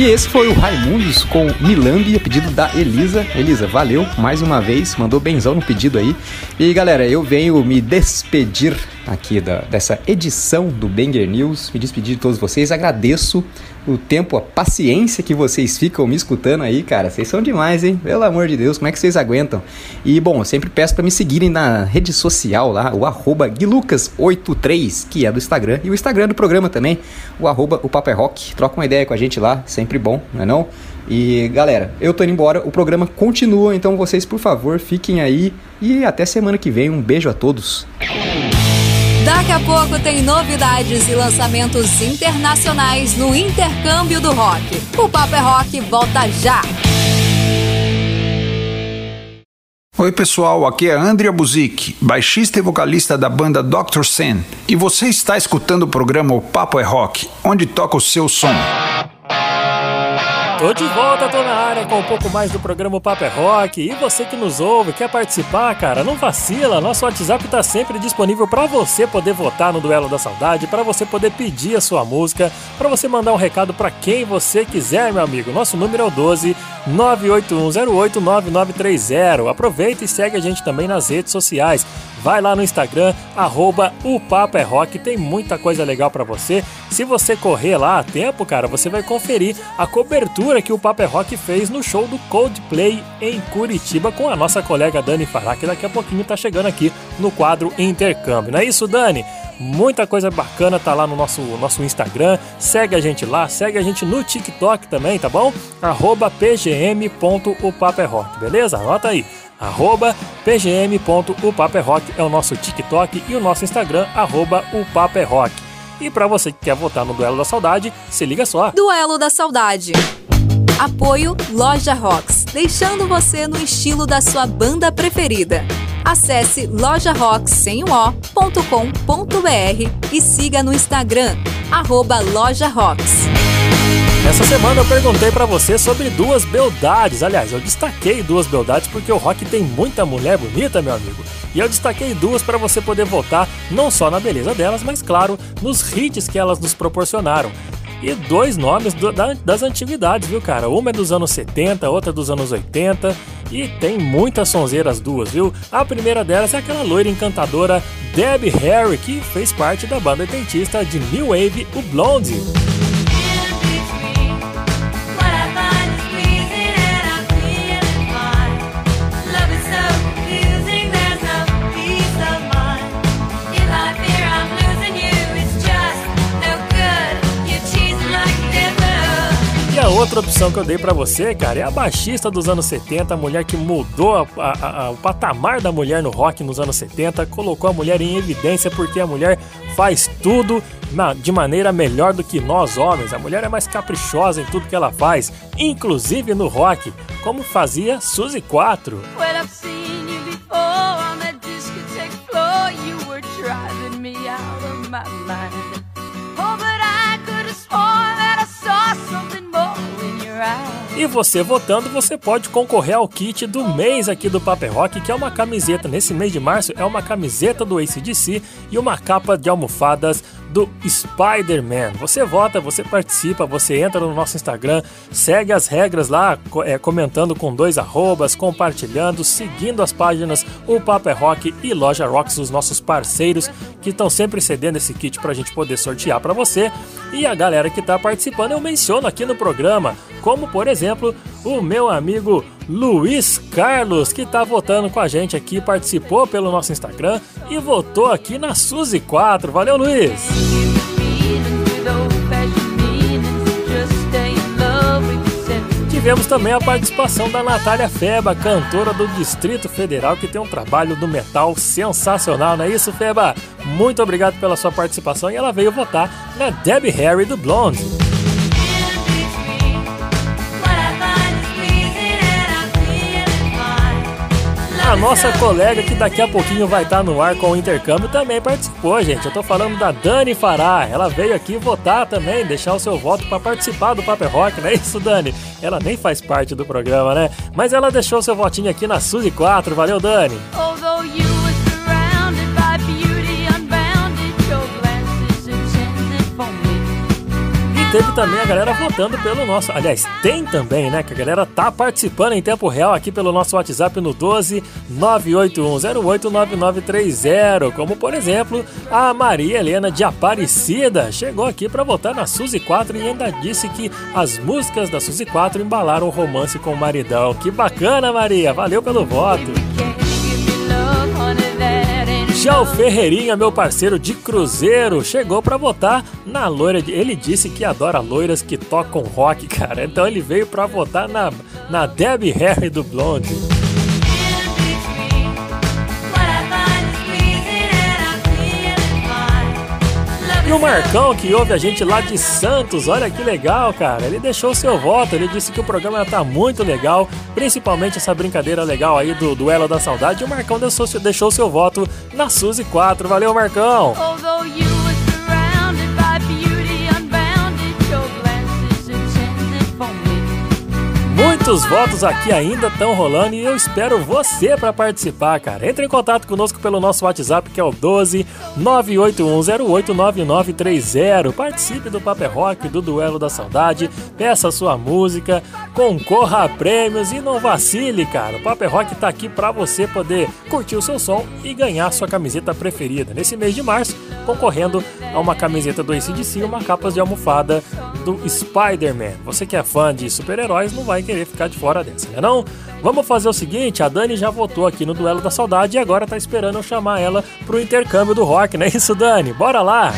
E esse foi o Raimundos com Milambi, a pedido da Elisa. Elisa, valeu mais uma vez, mandou benzão no pedido aí. E galera, eu venho me despedir aqui da, dessa edição do Banger News, me despedir de todos vocês, agradeço o tempo, a paciência que vocês ficam me escutando aí, cara. Vocês são demais, hein? Pelo amor de Deus, como é que vocês aguentam? E bom, sempre peço para me seguirem na rede social lá, o arroba guilucas83, que é do Instagram, e o Instagram do programa também, o arroba o é Rock. Troca uma ideia com a gente lá, sempre bom, não é não? E galera, eu tô indo embora, o programa continua, então vocês, por favor, fiquem aí e até semana que vem. Um beijo a todos. Daqui a pouco tem novidades e lançamentos internacionais no intercâmbio do rock. O Papo é Rock volta já! Oi pessoal, aqui é Andrea Buzik, baixista e vocalista da banda Dr. Sen, e você está escutando o programa O Papo é Rock, onde toca o seu som. Tô de volta, tô na área com um pouco mais do programa O Papo é Rock. E você que nos ouve, quer participar, cara, não vacila. Nosso WhatsApp tá sempre disponível para você poder votar no Duelo da Saudade, para você poder pedir a sua música, para você mandar um recado para quem você quiser, meu amigo. Nosso número é o 12 981089930. Aproveita e segue a gente também nas redes sociais. Vai lá no Instagram, arroba o Papo é Rock, tem muita coisa legal pra você. Se você correr lá a tempo, cara, você vai conferir a cobertura que o Papo é Rock fez no show do Coldplay em Curitiba com a nossa colega Dani Fará, que daqui a pouquinho tá chegando aqui no quadro Intercâmbio. Não é isso, Dani? Muita coisa bacana tá lá no nosso, nosso Instagram. Segue a gente lá, segue a gente no TikTok também, tá bom? Arroba pgm.upaperrock, beleza? Anota aí. Arroba pgm.upaperrock é o nosso TikTok e o nosso Instagram, arroba upaperrock. E para você que quer votar no Duelo da Saudade, se liga só. Duelo da Saudade. Apoio Loja Rocks, deixando você no estilo da sua banda preferida. Acesse lojarocks.com.br e siga no Instagram, arroba Loja Rocks. Essa semana eu perguntei pra você sobre duas beldades. Aliás, eu destaquei duas beldades porque o rock tem muita mulher bonita, meu amigo. E eu destaquei duas pra você poder votar não só na beleza delas, mas claro, nos hits que elas nos proporcionaram. E dois nomes do- da- das antiguidades, viu, cara? Uma é dos anos 70, outra é dos anos 80. E tem muitas sonzeiras duas, viu? A primeira delas é aquela loira encantadora Debbie Harry, que fez parte da banda oitentista de New Wave, o Blondie. Outra opção que eu dei pra você, cara, é a baixista dos anos 70, a mulher que mudou a- a- a- o patamar da mulher no rock nos anos 70, colocou a mulher em evidência porque a mulher faz tudo na- de maneira melhor do que nós homens. A mulher é mais caprichosa em tudo que ela faz, inclusive no rock, como fazia Suzy 4. Well, E você votando, você pode concorrer ao kit do mês aqui do Paper Rock, que é uma camiseta. Nesse mês de março é uma camiseta do ACDC e uma capa de almofadas do Spider-Man. Você vota, você participa, você entra no nosso Instagram, segue as regras lá, é, comentando com dois arrobas, compartilhando, seguindo as páginas O Paper Rock e Loja Rocks, os nossos parceiros que estão sempre cedendo esse kit pra gente poder sortear pra você. E a galera que tá participando eu menciono aqui no programa, como por exemplo o meu amigo Luiz Carlos, que tá votando com a gente aqui, participou pelo nosso Instagram e votou aqui na Suzy 4. Valeu, Luiz! Tivemos também a participação da Natália Feba, cantora do Distrito Federal, que tem um trabalho do metal sensacional, não é isso, Feba? Muito obrigado pela sua participação e ela veio votar na Debbie Harry do Blonde. Nossa colega que daqui a pouquinho vai estar no ar com o intercâmbio também participou, gente. Eu tô falando da Dani Fará. Ela veio aqui votar também, deixar o seu voto para participar do Paper Rock, não é isso, Dani? Ela nem faz parte do programa, né? Mas ela deixou seu votinho aqui na Suzy 4. Valeu, Dani! Although you were surrounded by beauty teve também a galera votando pelo nosso. Aliás, tem também, né? Que a galera tá participando em tempo real aqui pelo nosso WhatsApp no 12 981089930. Como por exemplo, a Maria Helena de Aparecida chegou aqui para votar na Suzy 4 e ainda disse que as músicas da Suzy 4 embalaram o romance com o maridão. Que bacana, Maria! Valeu pelo voto! Já o. Ferreirinha, meu parceiro de cruzeiro, chegou pra votar na loira. De... Ele disse que adora loiras que tocam rock, cara. Então ele veio pra votar na, na Debbie Harry do Blonde. E o Marcão, que ouve a gente lá de Santos, olha que legal, cara. Ele deixou seu voto, ele disse que o programa tá muito legal, principalmente essa brincadeira legal aí do Duelo da Saudade. E o Marcão deixou, deixou seu voto na Suzy 4. Valeu, Marcão! Although you Muitos votos aqui ainda estão rolando e eu espero você para participar, cara. Entre em contato conosco pelo nosso WhatsApp que é o 12 981089930. Participe do Paper Rock, do Duelo da Saudade, peça sua música, concorra a prêmios e não vacile, cara. O Paper Rock tá aqui para você poder curtir o seu som e ganhar sua camiseta preferida. Nesse mês de março, concorrendo a uma camiseta do ACDC e uma capa de almofada do Spider-Man. Você que é fã de super-heróis não vai querer ficar de fora dessa, né não? Vamos fazer o seguinte, a Dani já votou aqui no Duelo da Saudade e agora tá esperando eu chamar ela pro intercâmbio do rock, não é isso, Dani? Bora lá!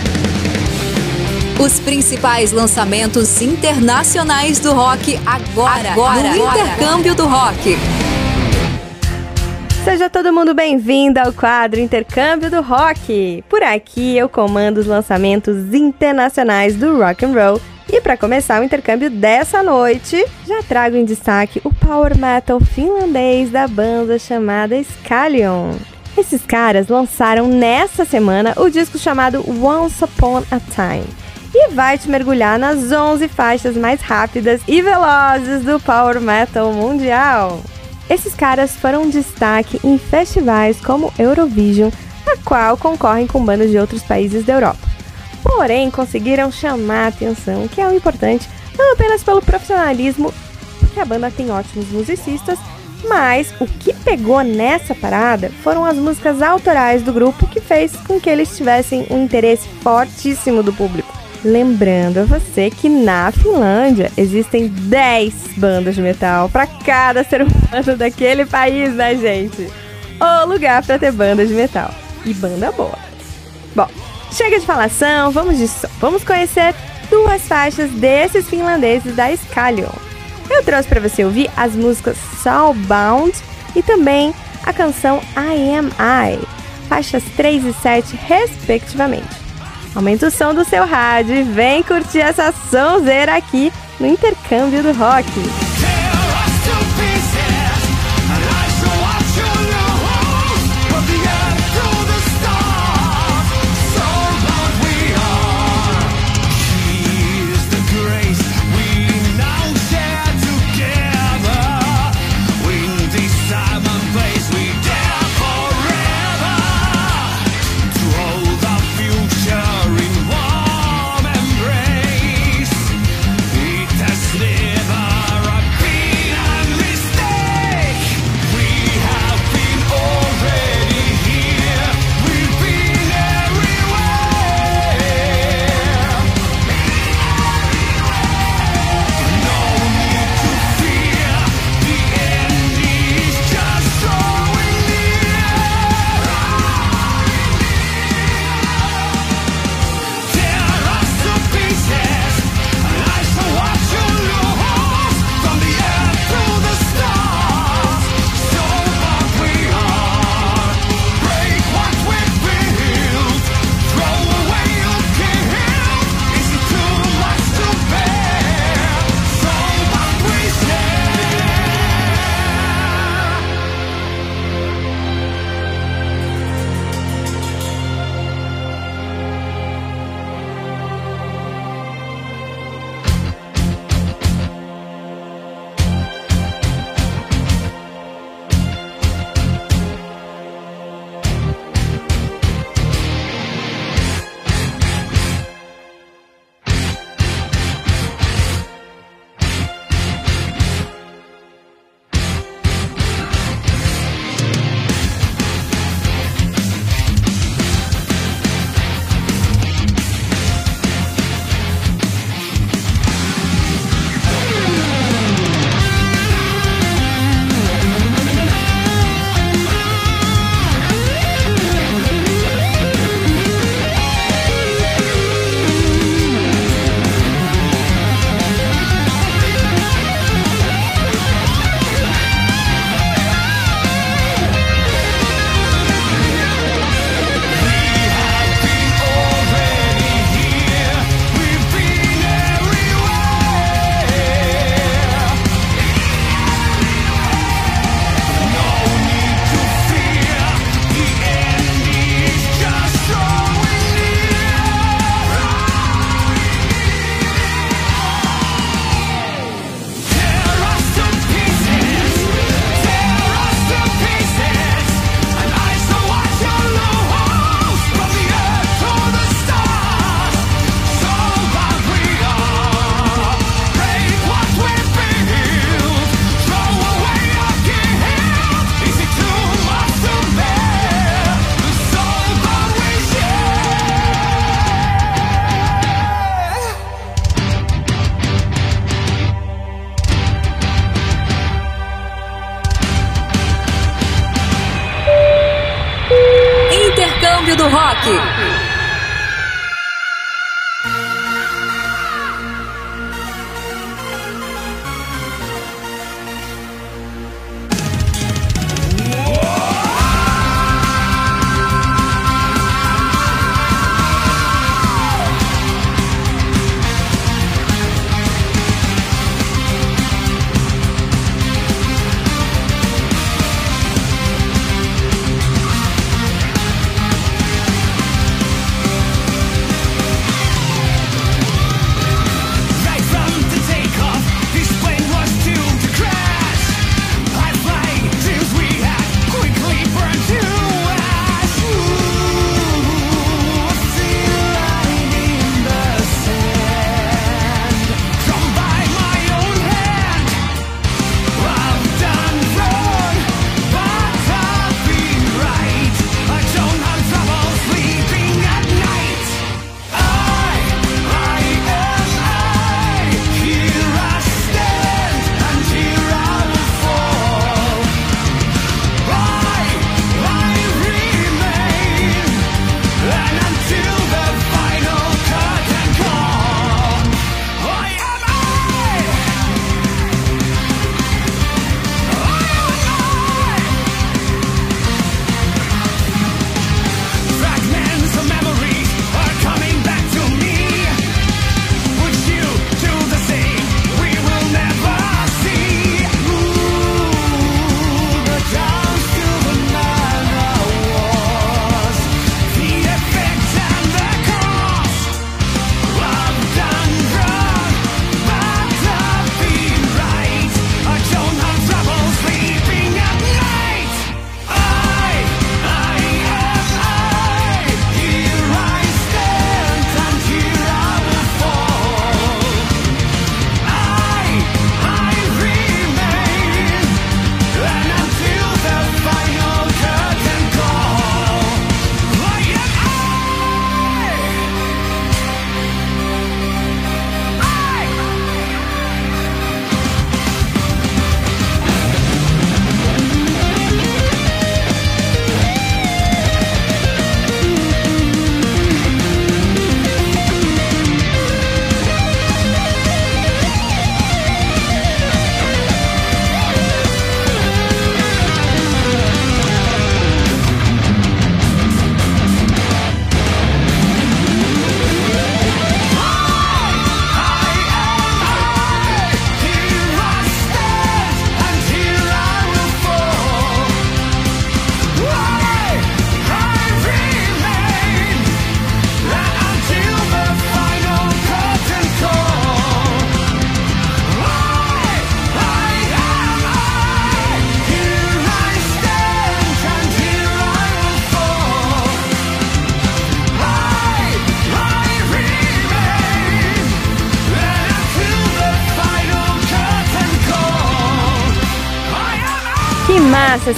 Os principais lançamentos internacionais do rock agora, Agora, no agora. Intercâmbio do Rock. Seja todo mundo bem-vindo ao quadro Intercâmbio do Rock. Por aqui eu comando os lançamentos internacionais do rock and roll. E para começar o intercâmbio dessa noite, já trago em destaque o power metal finlandês da banda chamada Scallion. Esses caras lançaram nessa semana o disco chamado Once Upon a Time e vai te mergulhar nas 11 faixas mais rápidas e velozes do power metal mundial. Esses caras foram destaque em festivais como Eurovision, a qual concorrem com bandas de outros países da Europa. Porém, conseguiram chamar a atenção, que é o importante, não apenas pelo profissionalismo, porque a banda tem ótimos musicistas, mas o que pegou nessa parada foram as músicas autorais do grupo que fez com que eles tivessem um interesse fortíssimo do público. Lembrando a você que na Finlândia existem 10 bandas de metal para cada ser humano daquele país, né, gente? O lugar para ter bandas de metal e banda boa. Bom, chega de falação, vamos de som. Vamos conhecer duas faixas desses finlandeses da Scallion. Eu trouxe para você ouvir as músicas Soulbound e também a canção I Am I, faixas 3 e 7 respectivamente. Aumenta o som do seu rádio e vem curtir essa sonzeira aqui no intercâmbio do rock.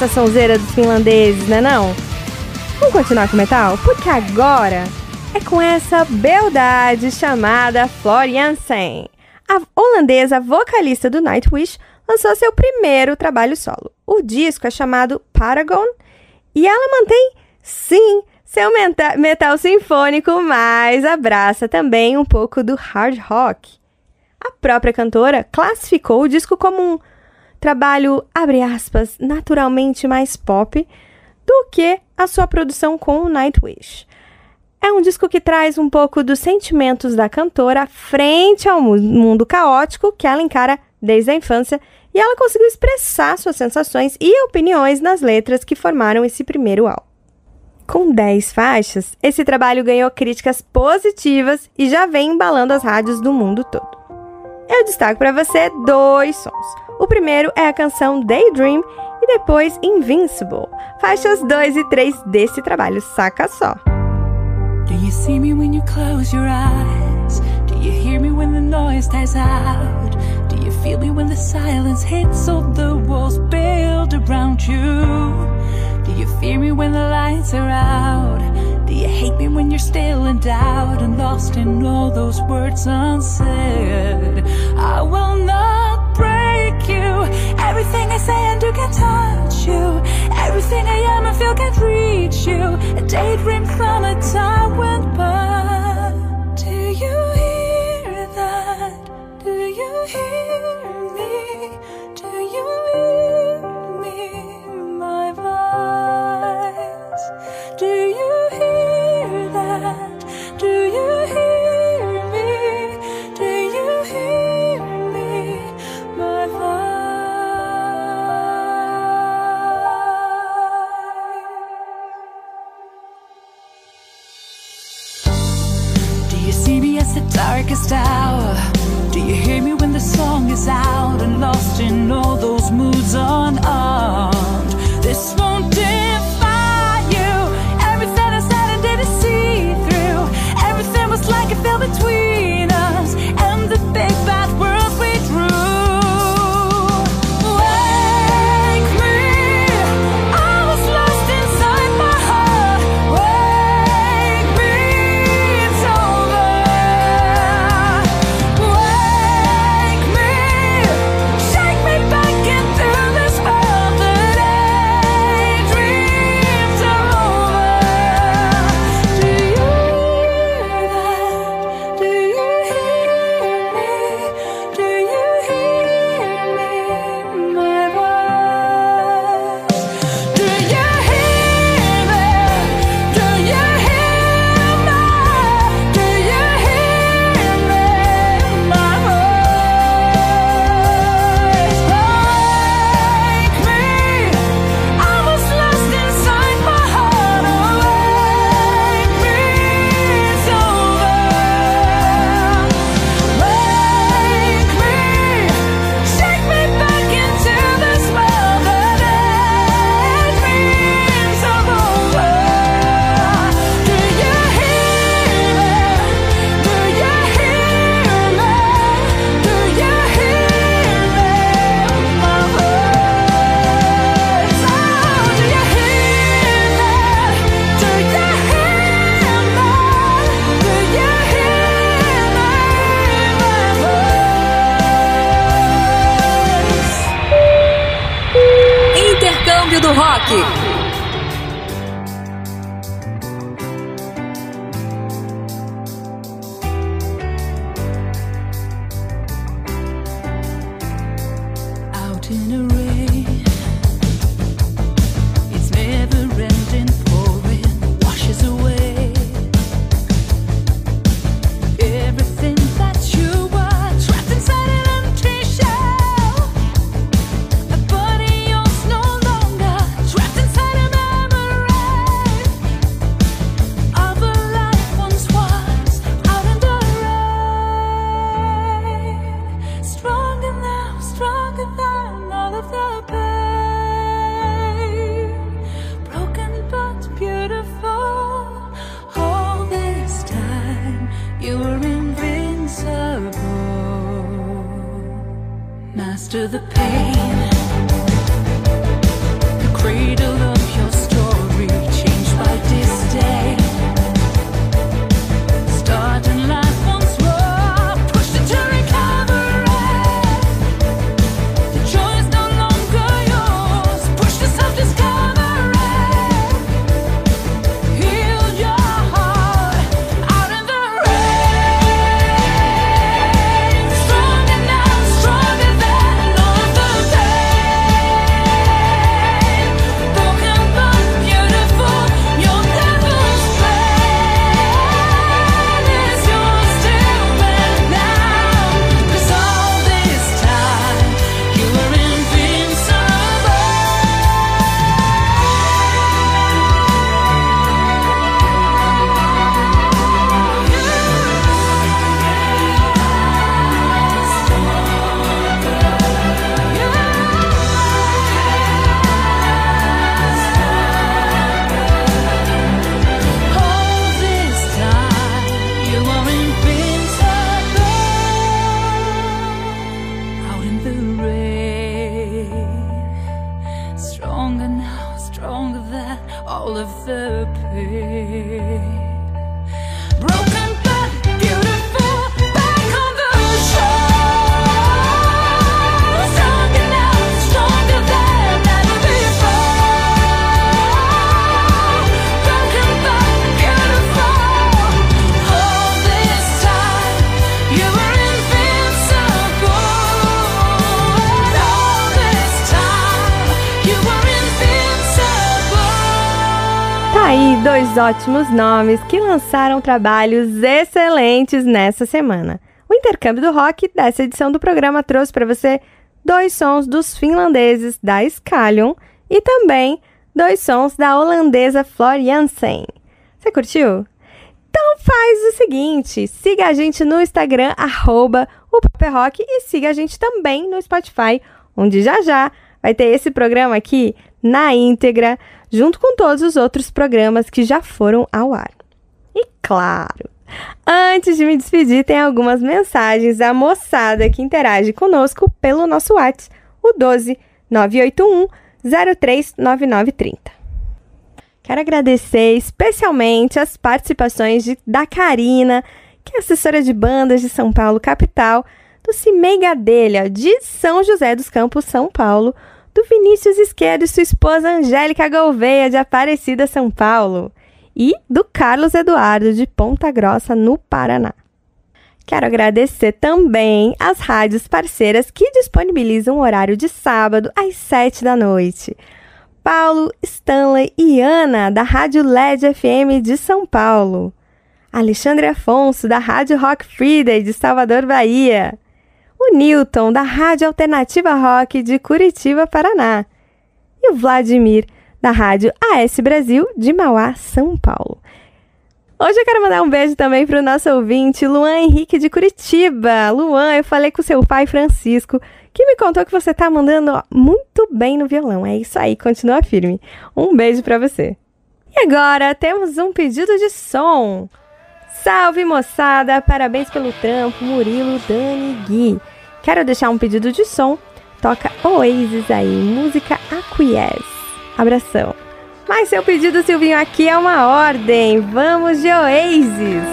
Sonzeira dos finlandeses, né não? Vamos continuar com metal? Porque agora é com essa beldade chamada Floriansen. A holandesa vocalista do Nightwish lançou seu primeiro trabalho solo. O disco é chamado Paragon e ela mantém, sim, seu metal sinfônico, mas abraça também um pouco do hard rock. A própria cantora classificou o disco como um trabalho, abre aspas, naturalmente mais pop do que a sua produção com o Nightwish. É um disco que traz um pouco dos sentimentos da cantora frente ao mu- mundo caótico que ela encara desde a infância e ela conseguiu expressar suas sensações e opiniões nas letras que formaram esse primeiro álbum. Com 10 faixas, esse trabalho ganhou críticas positivas e já vem embalando as rádios do mundo todo. Eu destaco para você dois sons. O primeiro é a canção Daydream e depois Invincible, faixas 2 e 3 desse trabalho, saca só. Do you see me when you close your eyes? Do you hear me when the noise dies out? Do you feel me when the silence hits all the walls around you? Do you fear me when the lights are out? Do you hate me when you're still in doubt and lost in all those words unsaid? I will not break you. Everything I say and do can touch you. Everything I am and feel can reach you. A daydream from a time went by. Do you hear that? Do you hear darkest hour? Do you hear me when the song is out and lost in all those moods unarmed? This won't ótimos nomes que lançaram trabalhos excelentes nessa semana. O intercâmbio do rock dessa edição do programa trouxe para você dois sons dos finlandeses da Scalion e também dois sons da holandesa Flor Jansen. Você curtiu? Então faz o seguinte, siga a gente no Instagram, arroba o Paper Rock, e siga a gente também no Spotify, onde já já vai ter esse programa aqui na íntegra, junto com todos os outros programas que já foram ao ar. E claro, antes de me despedir, tem algumas mensagens da moçada que interage conosco pelo nosso WhatsApp, o 12 981 039930. Quero agradecer especialmente as participações de- da Karina, que é assessora de bandas de São Paulo, capital, do Cimei Gadelha, de São José dos Campos, São Paulo, do Vinícius Esquerdo e sua esposa Angélica Gouveia, de Aparecida, São Paulo, e do Carlos Eduardo, de Ponta Grossa, no Paraná. Quero agradecer também às rádios parceiras que disponibilizam o horário de sábado às 7 da noite. Paulo, Stanley e Ana, da Rádio LED FM de São Paulo. Alexandre Afonso, da Rádio Rock Friday de Salvador, Bahia. O Newton, da Rádio Alternativa Rock de Curitiba, Paraná. E o Vladimir, da Rádio AS Brasil de Mauá, São Paulo. Hoje eu quero mandar um beijo também para o nosso ouvinte, Luan Henrique de Curitiba. Luan, eu falei com seu pai Francisco, que me contou que você tá mandando muito bem no violão. É isso aí, continua firme. Um beijo para você. E agora temos um pedido de som. Salve moçada, parabéns pelo trampo, Murilo, Dani Gui. Quero deixar um pedido de som. Toca Oasis aí, música Acquiesce. Abração. Mas seu pedido, Silvinho, aqui é uma ordem. Vamos de Oasis.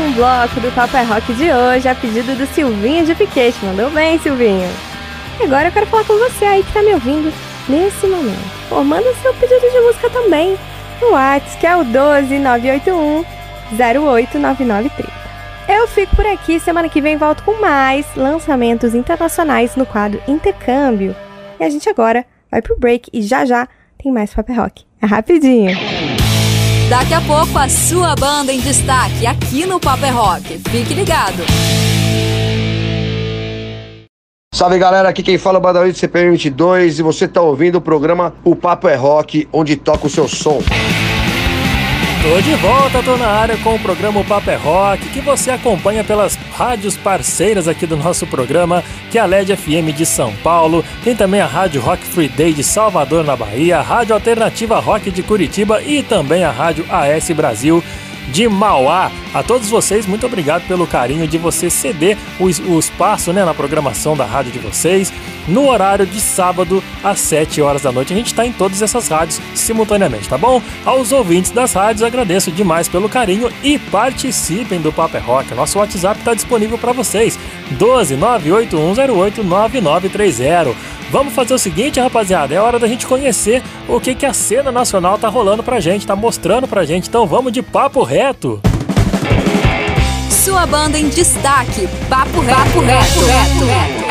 Um bloco do Papo é Rock de hoje, a pedido do Silvinho de Piquete. Mandou bem, Silvinho. E agora eu quero falar com você aí que tá me ouvindo nesse momento. Pô, manda seu pedido de música também no WhatsApp, que é o 12981 089930. Eu fico por aqui, semana que vem volto com mais lançamentos internacionais no quadro Intercâmbio. E a gente agora vai pro break e já já tem mais Papo é Rock. É rapidinho. Daqui a pouco a sua banda em destaque aqui no Papo é Rock. Fique ligado. Salve galera, aqui quem fala é o Badawi do CPM 22 e você tá ouvindo o programa O Papo é Rock, onde toca o seu som. Tô de volta, tô na área com o programa Papo é Rock, que você acompanha pelas rádios parceiras aqui do nosso programa, que é a LED FM de São Paulo, tem também a Rádio Rock Free Day de Salvador, na Bahia, a Rádio Alternativa Rock de Curitiba e também a Rádio AS Brasil de Mauá. A todos vocês, muito obrigado pelo carinho de você ceder o, o espaço né, na programação da rádio de vocês. No horário de sábado, às 7 horas da noite, a gente está em todas essas rádios simultaneamente, tá bom? Aos ouvintes das rádios, agradeço demais pelo carinho e participem do Papo é Rock. Nosso WhatsApp está disponível para vocês: 12 98108 9930. Vamos fazer o seguinte, rapaziada, é hora da gente conhecer o que, que a cena nacional tá rolando pra gente, tá mostrando pra gente. Então vamos de papo reto. Sua banda em destaque. Papo reto. Papo reto.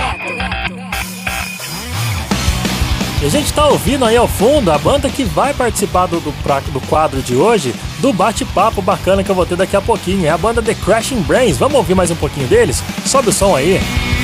E a gente tá ouvindo aí ao fundo a banda que vai participar do, do, do quadro de hoje, do bate-papo bacana que eu vou ter daqui a pouquinho. É a banda The Crashing Brains. Vamos ouvir mais um pouquinho deles? Sobe o som aí. É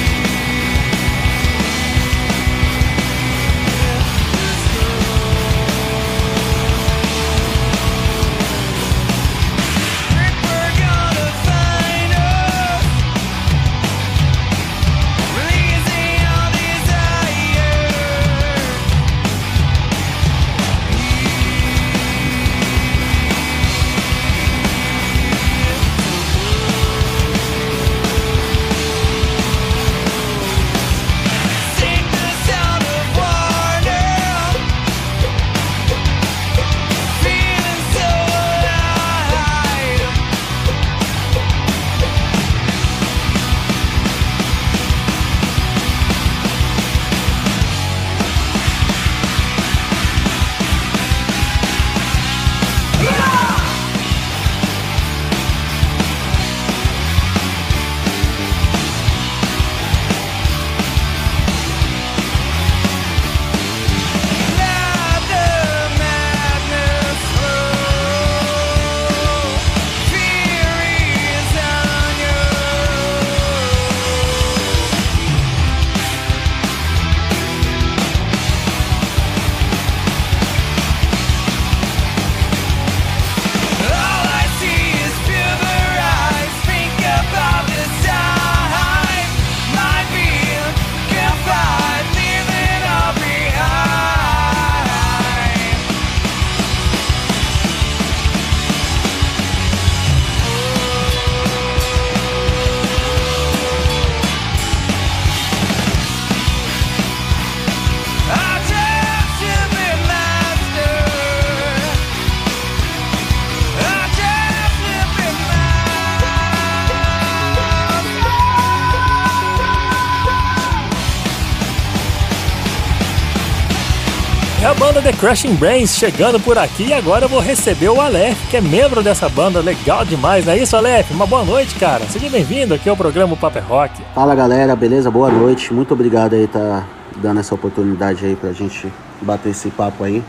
Crashing Brains chegando por aqui e agora eu vou receber o Aleph, que é membro dessa banda, legal demais, não é isso, Aleph? Uma boa noite, cara. Seja bem-vindo aqui ao programa Paper Rock. Fala galera, beleza? Boa noite. Muito obrigado aí tá dando essa oportunidade aí pra gente bater esse papo aí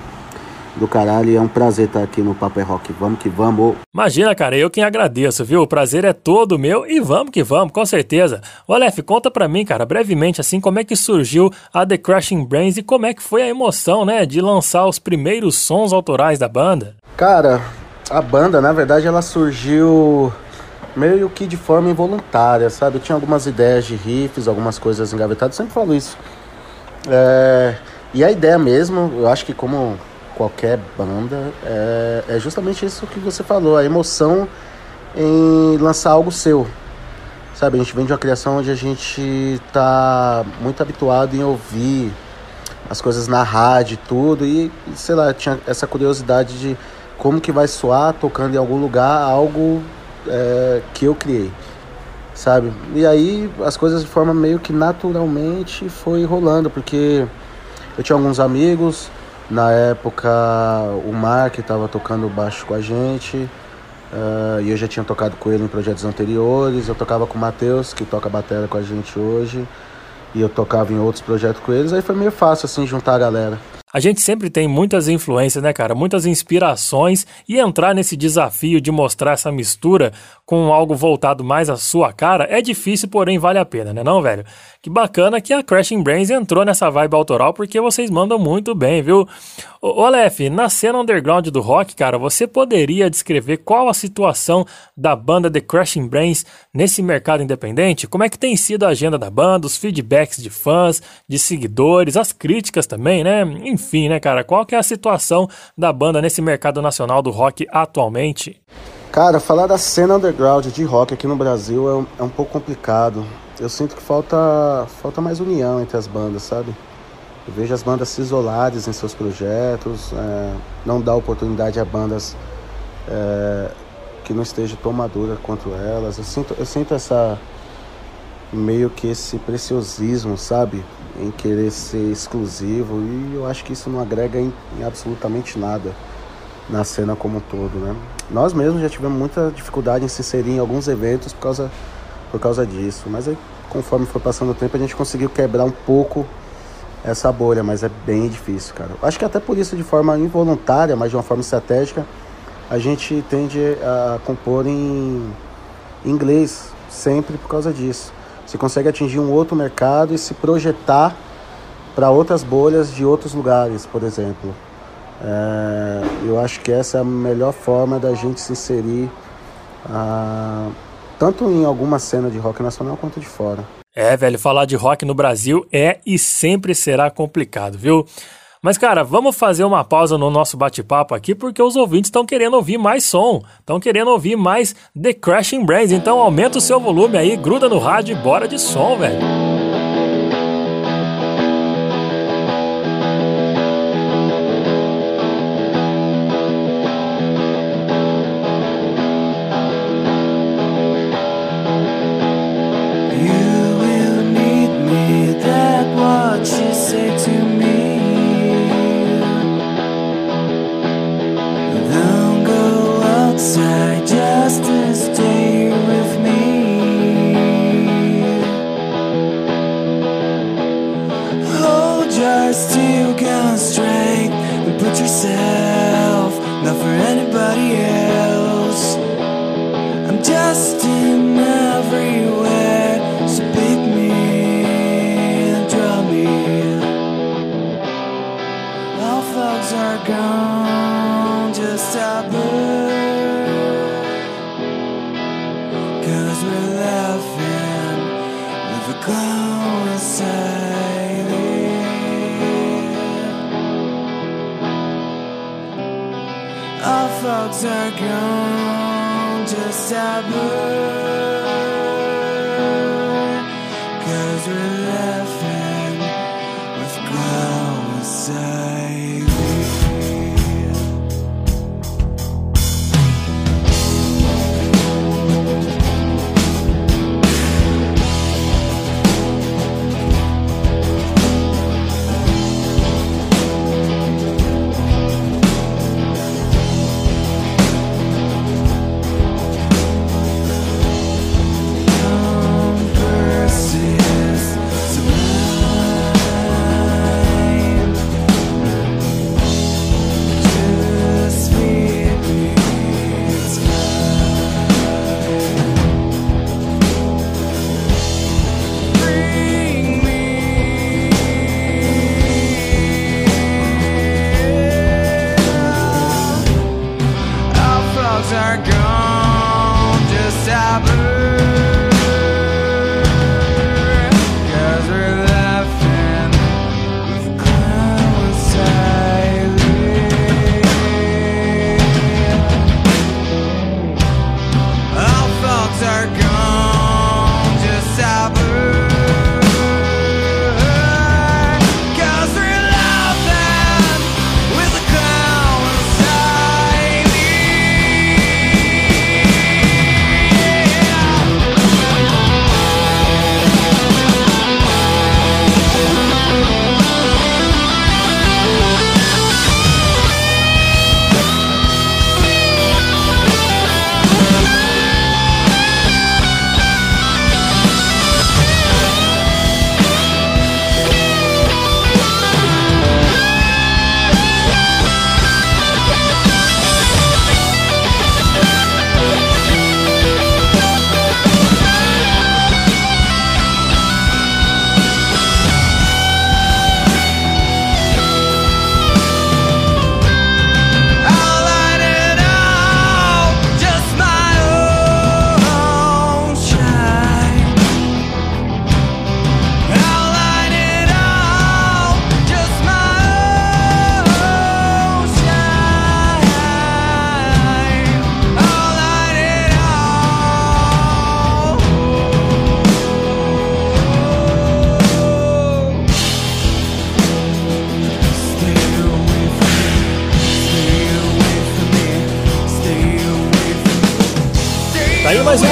do caralho. E é um prazer estar aqui no Papo é Rock. Vamos que vamos. Imagina, cara, eu quem agradeço, viu? O prazer é todo meu e vamos que vamos, com certeza. Aleph, conta pra mim, cara, brevemente, assim, como é que surgiu a The Crashing Brains e como é que foi a emoção, né, de lançar os primeiros sons autorais da banda? Cara, a banda, na verdade, ela surgiu meio que de forma involuntária, sabe? Eu tinha algumas ideias de riffs, algumas coisas engavetadas, sempre falo isso. É, E a ideia mesmo, eu acho que como qualquer banda, é, é justamente isso que você falou, a emoção em lançar algo seu. Sabe, a gente vem de uma criação onde a gente tá muito habituado em ouvir as coisas na rádio e tudo, e sei lá, tinha essa curiosidade de como que vai soar tocando em algum lugar algo é, que eu criei, sabe? E aí as coisas de forma meio que naturalmente foi rolando, porque eu tinha alguns amigos, na época o Mark estava tocando baixo com a gente, ah, e eu já tinha tocado com ele em projetos anteriores, eu tocava com o Matheus, que toca bateria com a gente hoje, e eu tocava em outros projetos com eles, aí foi meio fácil assim juntar a galera. A gente sempre tem muitas influências, né, cara? Muitas inspirações e entrar nesse desafio de mostrar essa mistura com algo voltado mais à sua cara é difícil, porém vale a pena, né, não, velho? Que bacana que a Crashing Brains entrou nessa vibe autoral porque vocês mandam muito bem, viu? Ô, Aleph, na cena underground do rock, cara, você poderia descrever qual a situação da banda The Crashing Brains nesse mercado independente? Como é que tem sido a agenda da banda, os feedbacks de fãs, de seguidores, as críticas também, né? Enfim, né, cara? Qual que é a situação da banda nesse mercado nacional do rock atualmente? Cara, falar da cena underground de rock aqui no Brasil é um, é um pouco complicado. Eu sinto que falta, falta mais união entre as bandas, sabe? Eu vejo as bandas se isolarem em seus projetos, é, não dá oportunidade a bandas é, que não estejam tão maduras quanto elas. Eu sinto, eu sinto essa meio que esse preciosismo, sabe? Em querer ser exclusivo e eu acho que isso não agrega em, em absolutamente nada na cena como um todo, né? Nós mesmos já tivemos muita dificuldade em se inserir em alguns eventos por causa, por causa disso, mas aí, conforme foi passando o tempo a gente conseguiu quebrar um pouco essa bolha, mas é bem difícil, cara. Acho que até por isso, de forma involuntária, mas de uma forma estratégica, a gente tende a compor em inglês, sempre por causa disso. Você consegue atingir um outro mercado e se projetar para outras bolhas de outros lugares, por exemplo. É, eu acho que essa é a melhor forma da gente se inserir, ah, tanto em alguma cena de rock nacional quanto de fora. É, velho, falar de rock no Brasil é e sempre será complicado, viu? Mas, cara, vamos fazer uma pausa no nosso bate-papo aqui, porque os ouvintes estão querendo ouvir mais som, estão querendo ouvir mais The Crashing Brains. Então aumenta o seu volume aí, gruda no rádio e bora de som, velho.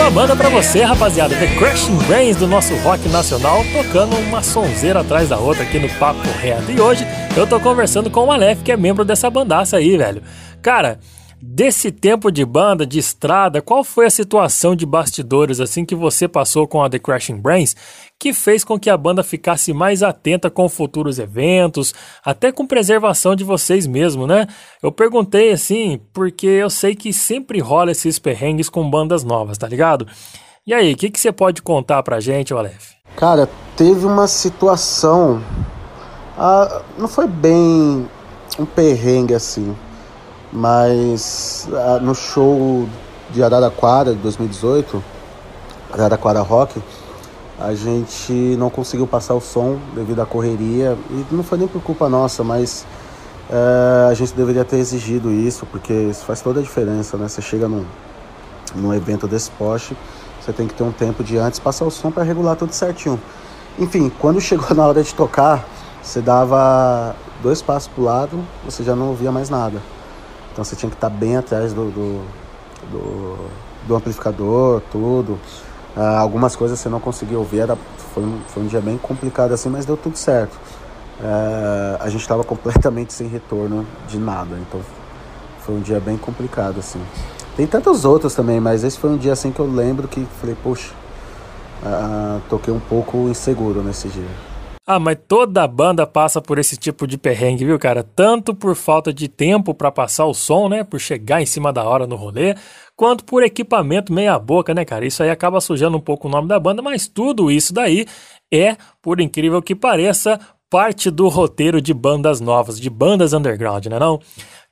Uma banda pra você, rapaziada. The Crashing Brains do nosso rock nacional, tocando uma sonzeira atrás da outra aqui no Papo Reto. E hoje eu tô conversando com o Aleph, que é membro dessa bandaça aí, velho. Cara, desse tempo de banda, de estrada, qual foi a situação de bastidores assim que você passou com a The Crashing Brains que fez com que a banda ficasse mais atenta com futuros eventos, até com preservação de vocês mesmo, né? Eu perguntei assim, porque eu sei que sempre rola esses perrengues com bandas novas, tá ligado? E aí, o que, você pode contar pra gente, Aleph? Cara, teve uma situação. ah, não foi bem um perrengue assim, mas ah, no show de Araraquara de 2018, Araraquara Rock, a gente não conseguiu passar o som devido à correria e não foi nem por culpa nossa, mas eh, a gente deveria ter exigido isso porque isso faz toda a diferença, né? Você chega num, num evento desse poste, você tem que ter um tempo de antes passar o som para regular tudo certinho. Enfim, quando chegou na hora de tocar, você dava dois passos pro lado, você já não ouvia mais nada. Então você tinha que estar bem atrás do, do, do, do amplificador, tudo. Ah, algumas coisas você não conseguia ouvir, era, foi, um, foi um dia bem complicado assim, mas deu tudo certo. Ah, a gente estava completamente sem retorno de nada, então foi um dia bem complicado assim. Tem tantos outros também, mas esse foi um dia assim que eu lembro que falei, poxa, ah, toquei um pouco inseguro nesse dia. Ah, mas toda banda passa por esse tipo de perrengue, viu, cara? Tanto por falta de tempo pra passar o som, né? Por chegar em cima da hora no rolê, quanto por equipamento meia boca, né, cara? Isso aí acaba sujando um pouco o nome da banda, mas tudo isso daí é, por incrível que pareça, parte do roteiro de bandas novas, de bandas underground, né não?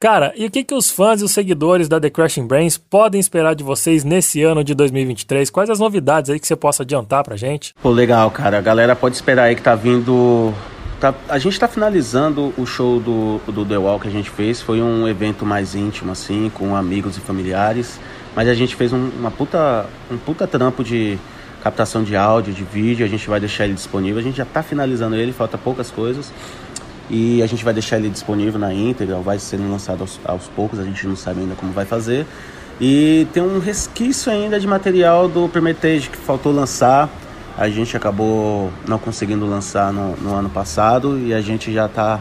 Cara, e o que, que os fãs e os seguidores da The Crashing Brains podem esperar de vocês nesse ano de 2023? Quais as novidades aí que você possa adiantar pra gente? Pô, legal, cara. A galera pode esperar aí que tá vindo. tá- a gente tá finalizando o show do, do The Wall que a gente fez. Foi um evento mais íntimo, assim, com amigos e familiares. Mas a gente fez um, uma puta, um puta trampo de captação de áudio, de vídeo. A gente vai deixar ele disponível. A gente já tá finalizando ele, falta poucas coisas. E a gente vai deixar ele disponível na íntegra, vai sendo lançado aos, aos poucos, a gente não sabe ainda como vai fazer. E tem um resquício ainda de material do Permetage que faltou lançar. A gente acabou não conseguindo lançar no, no ano passado e a gente já tá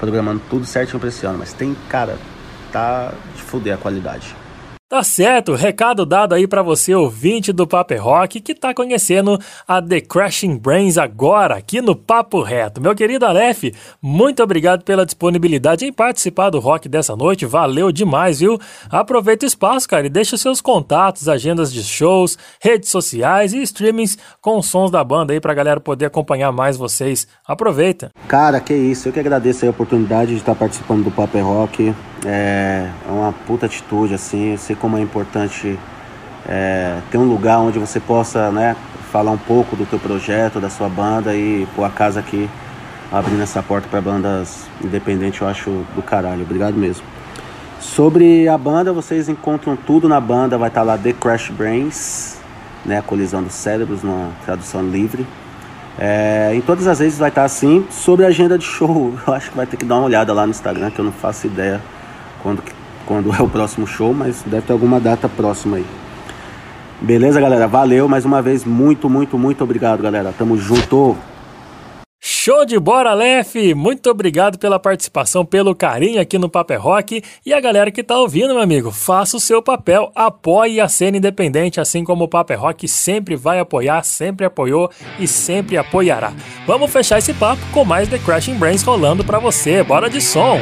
programando tudo certinho para esse ano. Mas tem, cara, tá de fuder a qualidade. Tá certo, recado dado aí pra você, ouvinte do Papo é Rock, que tá conhecendo a The Crashing Brains agora, aqui no Papo Reto. Meu querido Aleph, muito obrigado pela disponibilidade em participar do rock dessa noite, valeu demais, viu? Aproveita o espaço, cara, e deixa seus contatos, agendas de shows, redes sociais e streamings com sons da banda aí pra galera poder acompanhar mais vocês. Aproveita. Cara, que isso, eu que agradeço a oportunidade de estar participando do Papo é Rock. É, é uma puta atitude, assim, eu sei como é importante é, ter um lugar onde você possa, né, falar um pouco do teu projeto, da sua banda e pôr a casa aqui abrindo essa porta para bandas independentes, eu acho do caralho. Obrigado mesmo. Sobre a banda, vocês encontram tudo na banda, vai estar lá The Crash Brains, né, a colisão dos cérebros, numa tradução livre. É, em todas as vezes vai estar assim. Sobre a agenda de show, eu acho que vai ter que dar uma olhada lá no Instagram, que eu não faço ideia quando, quando é o próximo show, mas deve ter alguma data próxima aí. Beleza, galera? Valeu mais uma vez. Muito, muito, muito obrigado, galera. Tamo junto. Show de bola, Aleph! Muito obrigado pela participação, pelo carinho aqui no Paper Rock. E a galera que tá ouvindo, meu amigo, faça o seu papel, apoie a cena independente, assim como o Paper Rock sempre vai apoiar, sempre apoiou e sempre apoiará. Vamos fechar esse papo com mais The Crashing Brains rolando pra você. Bora de som!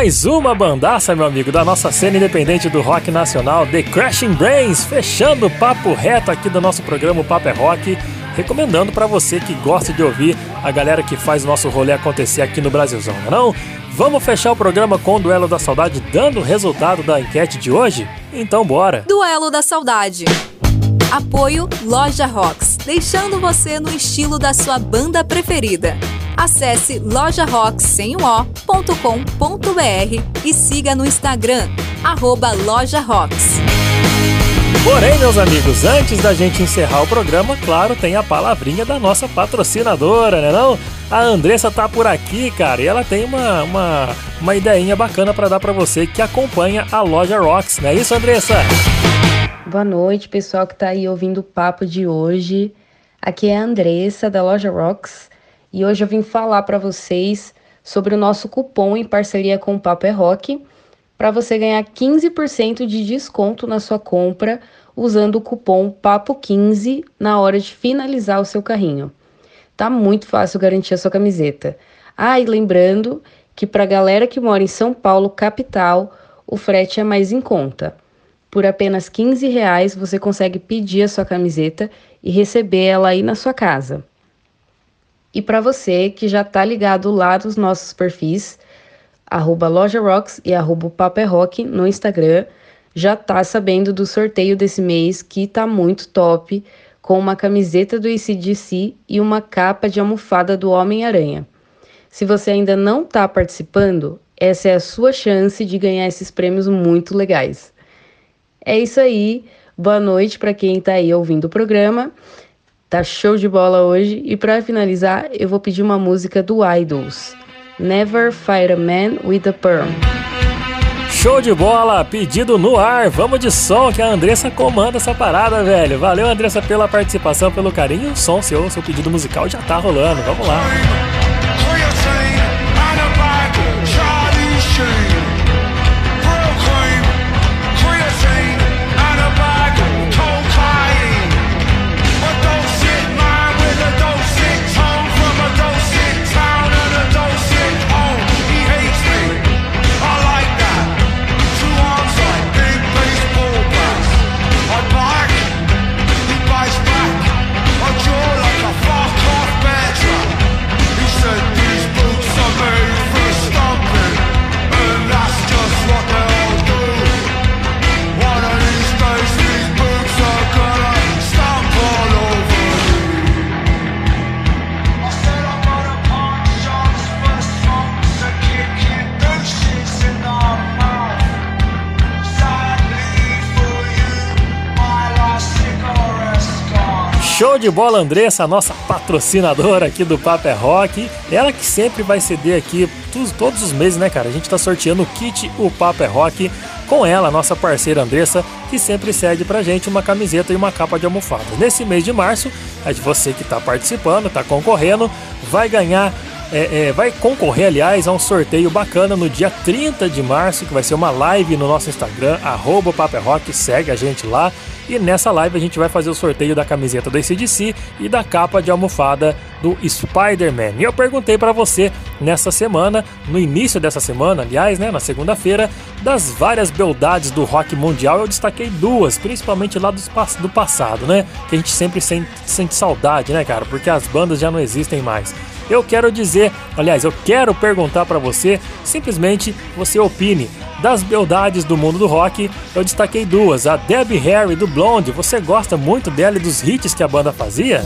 Mais uma bandaça, meu amigo, da nossa cena independente do rock nacional, The Crashing Brains, fechando o papo reto aqui do nosso programa o Papo é Rock, recomendando pra você que gosta de ouvir a galera que faz o nosso rolê acontecer aqui no Brasilzão, não é não? Vamos fechar o programa com o Duelo da Saudade dando o resultado da enquete de hoje? Então bora! Duelo da Saudade. Apoio Loja Rocks, deixando você no estilo da sua banda preferida. Acesse lojarocks.com.br e siga no Instagram, arroba Loja Rocks. Porém, meus amigos, antes da gente encerrar o programa, claro, tem a palavrinha da nossa patrocinadora, né não? A Andressa tá por aqui, cara, e ela tem uma, uma, uma ideinha bacana pra dar pra você que acompanha a loja Rocks, não é isso, Andressa? Boa noite, pessoal que tá aí ouvindo o papo de hoje. Aqui é a Andressa da loja Rocks e hoje eu vim falar para vocês sobre o nosso cupom em parceria com o Papo é Rock para você ganhar 15% de desconto na sua compra usando o cupom PAPO15 na hora de finalizar o seu carrinho. Tá muito fácil garantir a sua camiseta. Ah, e lembrando que para galera que mora em São Paulo, capital, o frete é mais em conta. Por apenas 15 reais você consegue pedir a sua camiseta e receber ela aí na sua casa. E para você que já tá ligado lá nos nossos perfis, arroba Loja Rocks e arroba Papo é no Instagram, já tá sabendo do sorteio desse mês que tá muito top, com uma camiseta do ACDC e uma capa de almofada do Homem-Aranha. Se você ainda não tá participando, essa é a sua chance de ganhar esses prêmios muito legais. É isso aí. Boa noite para quem tá aí ouvindo o programa. Tá show de bola hoje. E para finalizar, eu vou pedir uma música do Idols. Never Fight a Man with a Perm. Show de bola, pedido no ar, vamos de som que a Andressa comanda essa parada, velho. Valeu, Andressa, pela participação, pelo carinho. O som seu, seu pedido musical já tá rolando, vamos lá. De bola, Andressa, nossa patrocinadora aqui do Papo é Rock. Ela que sempre vai ceder aqui todos, todos os meses, né, cara? A gente tá sorteando o kit O Papo é Rock com ela, nossa parceira Andressa, que sempre cede pra gente uma camiseta e uma capa de almofada. Nesse mês de março, é de você que tá participando, tá concorrendo, vai ganhar é, é, vai concorrer, aliás, a um sorteio bacana no dia 30 de março, que vai ser uma live no nosso Instagram, arroba Paper Rock, segue a gente lá. E nessa live a gente vai fazer o sorteio da camiseta do ACDC e da capa de almofada do Spider-Man. E eu perguntei para você nessa semana, no início dessa semana, aliás, né, na segunda-feira, das várias beldades do rock mundial, eu destaquei duas, principalmente lá dos, do passado, né? Que a gente sempre sente, sente saudade, né, cara? Porque as bandas já não existem mais. Eu quero dizer, aliás, eu quero perguntar para você, simplesmente você opine. Das beldades do mundo do rock, eu destaquei duas. A Debbie Harry do Blonde, você gosta muito dela e dos hits que a banda fazia?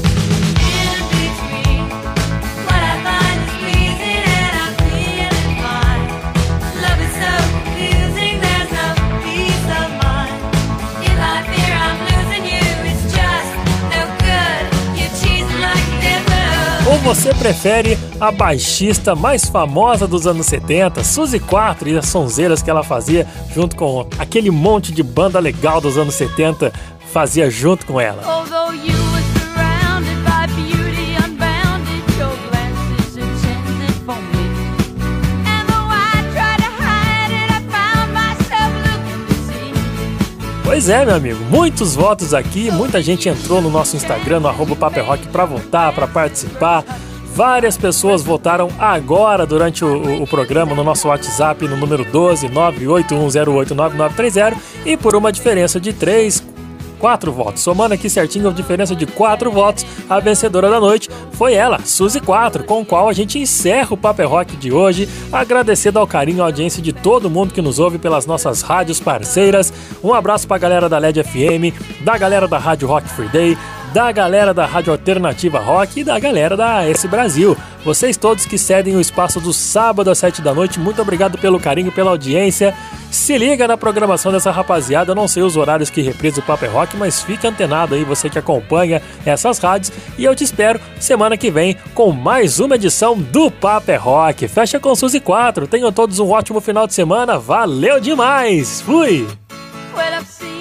Você prefere a baixista mais famosa dos anos 70, Suzy 4 e as sonzeiras que ela fazia junto com aquele monte de banda legal dos anos 70 fazia junto com ela? Pois é, meu amigo, muitos votos aqui, muita gente entrou no nosso Instagram, no arroba Paper Rock, pra votar, pra participar. Várias pessoas votaram agora durante o, o- o programa no nosso WhatsApp no número 12 981089930 e por uma diferença de 3 quatro votos. Somando aqui certinho a diferença de quatro votos, a vencedora da noite foi ela, Suzy 4, com o qual a gente encerra o Paper Rock de hoje, agradecendo ao carinho e audiência de todo mundo que nos ouve pelas nossas rádios parceiras. Um abraço pra galera da LED FM, da galera da Rádio Rock Free Day, da galera da Rádio Alternativa Rock e da galera da S Brasil. Vocês todos que cedem o espaço do sábado às 7 da noite, muito obrigado pelo carinho, pela audiência. Se liga na programação dessa rapaziada, eu não sei os horários que reprisa o Paper Rock, mas fica antenado aí, você que acompanha essas rádios. E eu te espero semana que vem com mais uma edição do Paper Rock. Fecha com Suzy 4. Tenham todos um ótimo final de semana. Valeu demais! Fui! Well,